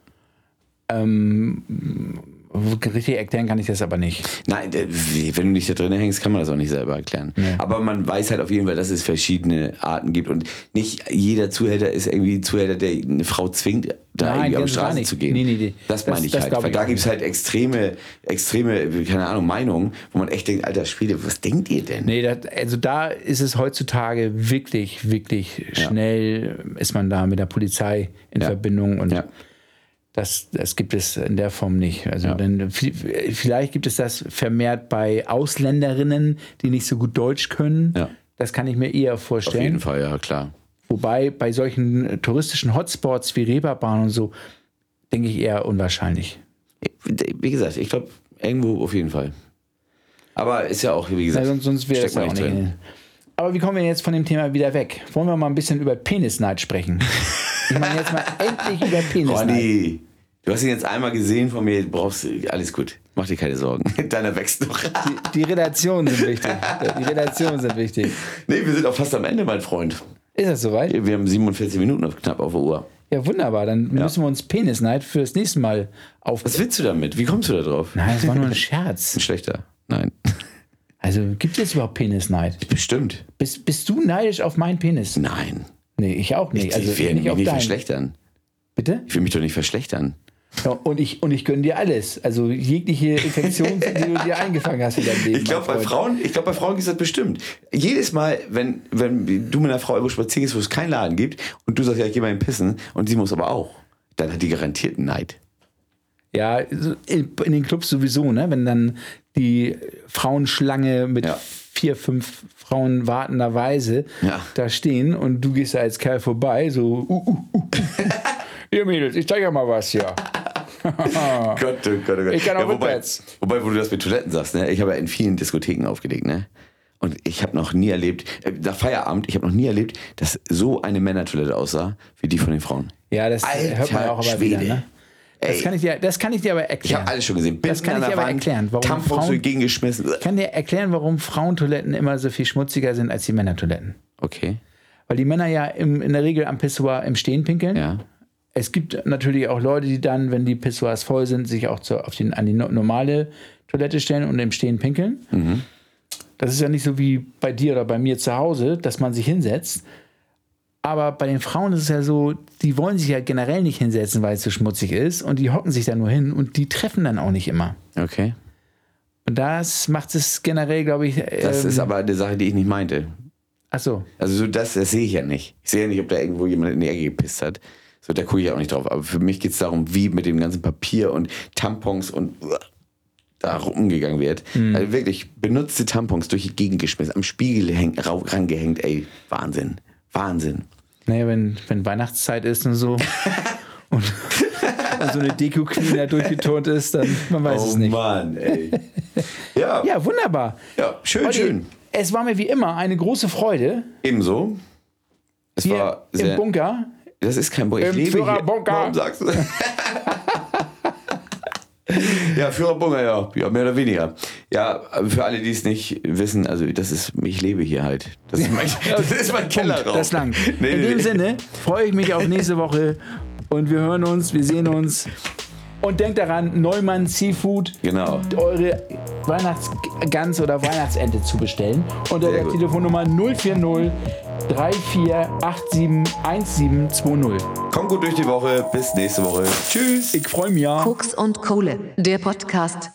Richtig erklären kann ich das aber nicht. Nein, wenn du nicht da drin hängst, kann man das auch nicht selber erklären. Aber man weiß halt auf jeden Fall, dass es verschiedene Arten gibt und nicht jeder Zuhälter ist irgendwie ein Zuhälter, der eine Frau zwingt, da Nein, irgendwie auf die Straße zu gehen. Nee, nee, nee. Das Das- meine ich das halt. Weil ich da gibt es halt extreme, extreme, keine Ahnung, Meinungen, wo man echt denkt, alter Spiele, was denkt ihr denn? Nee, das, also da ist es heutzutage wirklich, wirklich schnell, ist man da mit der Polizei in Ja. Verbindung und Ja. Das, das gibt es in der Form nicht. Also Ja. dann, vi- vielleicht gibt es das vermehrt bei Ausländerinnen, die nicht so gut Deutsch können. Ja. Das kann ich mir eher Auf vorstellen. jeden Fall, ja, klar. Wobei bei solchen äh, touristischen Hotspots wie Reeperbahn und so, denke ich eher unwahrscheinlich. Wie gesagt, ich glaube, irgendwo auf jeden Fall. Aber ist ja auch, wie Ja, gesagt, sonst sonst wäre das ja auch nicht. drin. Aber wie kommen wir jetzt von dem Thema wieder weg? Wollen wir mal ein bisschen über Penisneid sprechen? [laughs] Ich meine jetzt mal endlich über Penisneid. Ronny, du hast ihn jetzt einmal gesehen von mir, brauchst du, alles gut. Mach dir keine Sorgen. [laughs] Deiner wächst noch. Die, die Relationen sind wichtig. [laughs] Die Relationen sind wichtig. nee, wir sind auch fast am Ende, mein Freund. Ist das soweit? Wir haben 47 Minuten auf, knapp auf der Uhr. Ja, wunderbar. Dann müssen wir uns Penisneid für das nächste Mal auf. Was willst du damit? Wie kommst du da drauf? Nein, das war nur ein [laughs] Scherz. Ein schlechter. Nein. Also gibt es überhaupt Penisneid? Bestimmt. Bist, bist du neidisch auf meinen Penis? Nein. Nee, ich auch nicht. Ich, Also ich will mich nicht verschlechtern. Bitte? Ich will mich doch nicht verschlechtern. Ja, und ich, und ich gönne dir alles. Also jegliche Infektion, [laughs] die du dir eingefangen hast in deinem Leben. Ich glaube, bei. Frauen, ich glaube, bei Frauen ist das bestimmt. Jedes Mal, wenn, wenn du mit einer Frau irgendwo spazieren gehst, wo es keinen Laden gibt und du sagst, ja, ich geh mal in Pissen und sie muss aber auch, dann hat die garantiert einen Neid. Ja, in den Clubs sowieso, ne? Wenn dann die Frauenschlange mit Ja. vier, fünf Frauen wartenderweise Ja. da stehen und du gehst da als Kerl vorbei, so, uh, uh, uh. [laughs] Ihr Mädels, ich zeige euch mal was hier. [laughs] Gott, oh Gott, oh Gott. Ich kann auch wobei, rückwärts. wobei, wo du das mit Toiletten sagst, ne? ich habe ja in vielen Diskotheken aufgelegt, ne? Und ich habe noch nie erlebt, äh, nach Feierabend, ich habe noch nie erlebt, dass so eine Männertoilette aussah, wie die von den Frauen. Ja, das Alter hört man auch aber Schwede. wieder. Ne? Das, Ey. kann ich dir, das kann ich dir aber Ich erklären. habe alles schon gesehen. Das Binden kann an ich dir aber Wand, erklären, warum Tampons Frauen- gegengeschmissen. Ich kann dir erklären, warum Frauentoiletten immer so viel schmutziger sind als die Männertoiletten. Okay, Weil die Männer ja im, in der Regel am Pissoir im Stehen pinkeln. ja. Es gibt natürlich auch Leute, die dann, wenn die Pissoirs voll sind, sich auch zu, auf den, an die no- normale Toilette stellen und im Stehen pinkeln. Mhm. Das ist ja nicht so wie bei dir oder bei mir zu Hause, dass man sich hinsetzt. Aber bei den Frauen ist es ja so, die wollen sich ja generell nicht hinsetzen, weil es so schmutzig ist. Und die hocken sich da nur hin und die treffen dann auch nicht immer. Okay. Und das macht es generell, glaube ich. Das ähm, ist aber eine Sache, die ich nicht meinte. Ach so. Also so das, das sehe ich ja nicht. Ich sehe ja nicht, ob da irgendwo jemand in die Ecke gepisst hat. So, da gucke ich auch nicht drauf. Aber für mich geht es darum, wie mit dem ganzen Papier und Tampons und da rumgegangen wird. Hm. Also wirklich benutzte Tampons durch die Gegend geschmissen, am Spiegel häng, rangehängt. Ey, Wahnsinn. Wahnsinn. Naja, wenn, wenn Weihnachtszeit ist und so [laughs] und, und so eine Deko-Queen da durchgeturnt ist, dann man weiß es nicht. Oh Mann, ey. ja, [laughs] ja, Ja, wunderbar. schön, Olli, schön. Es war mir wie immer eine große Freude Ebenso. Es hier war im sehr. Bunker. Das ist kein Bunker. Ich Im lebe hier. Führerbunker. Warum sagst du das? [laughs] [laughs] ja, Führerbunker, ja. Ja, mehr oder weniger. Ja, für alle, die es nicht wissen, also das ist, ich lebe hier halt. Das ist mein, [laughs] das ist mein Kellerraum. Das lang. Nee, In nee, dem nee. Sinne freue ich mich auf nächste Woche und wir hören uns, wir sehen uns. Und denkt daran, Neumann Seafood, Genau. eure Weihnachtsgans oder Weihnachtsente zu bestellen. Unter Sehr der gut. Telefonnummer 040 3487 1720. Kommt gut durch die Woche. Bis nächste Woche. Tschüss. Ich freue mich. ja. Koks und Kohle, der Podcast.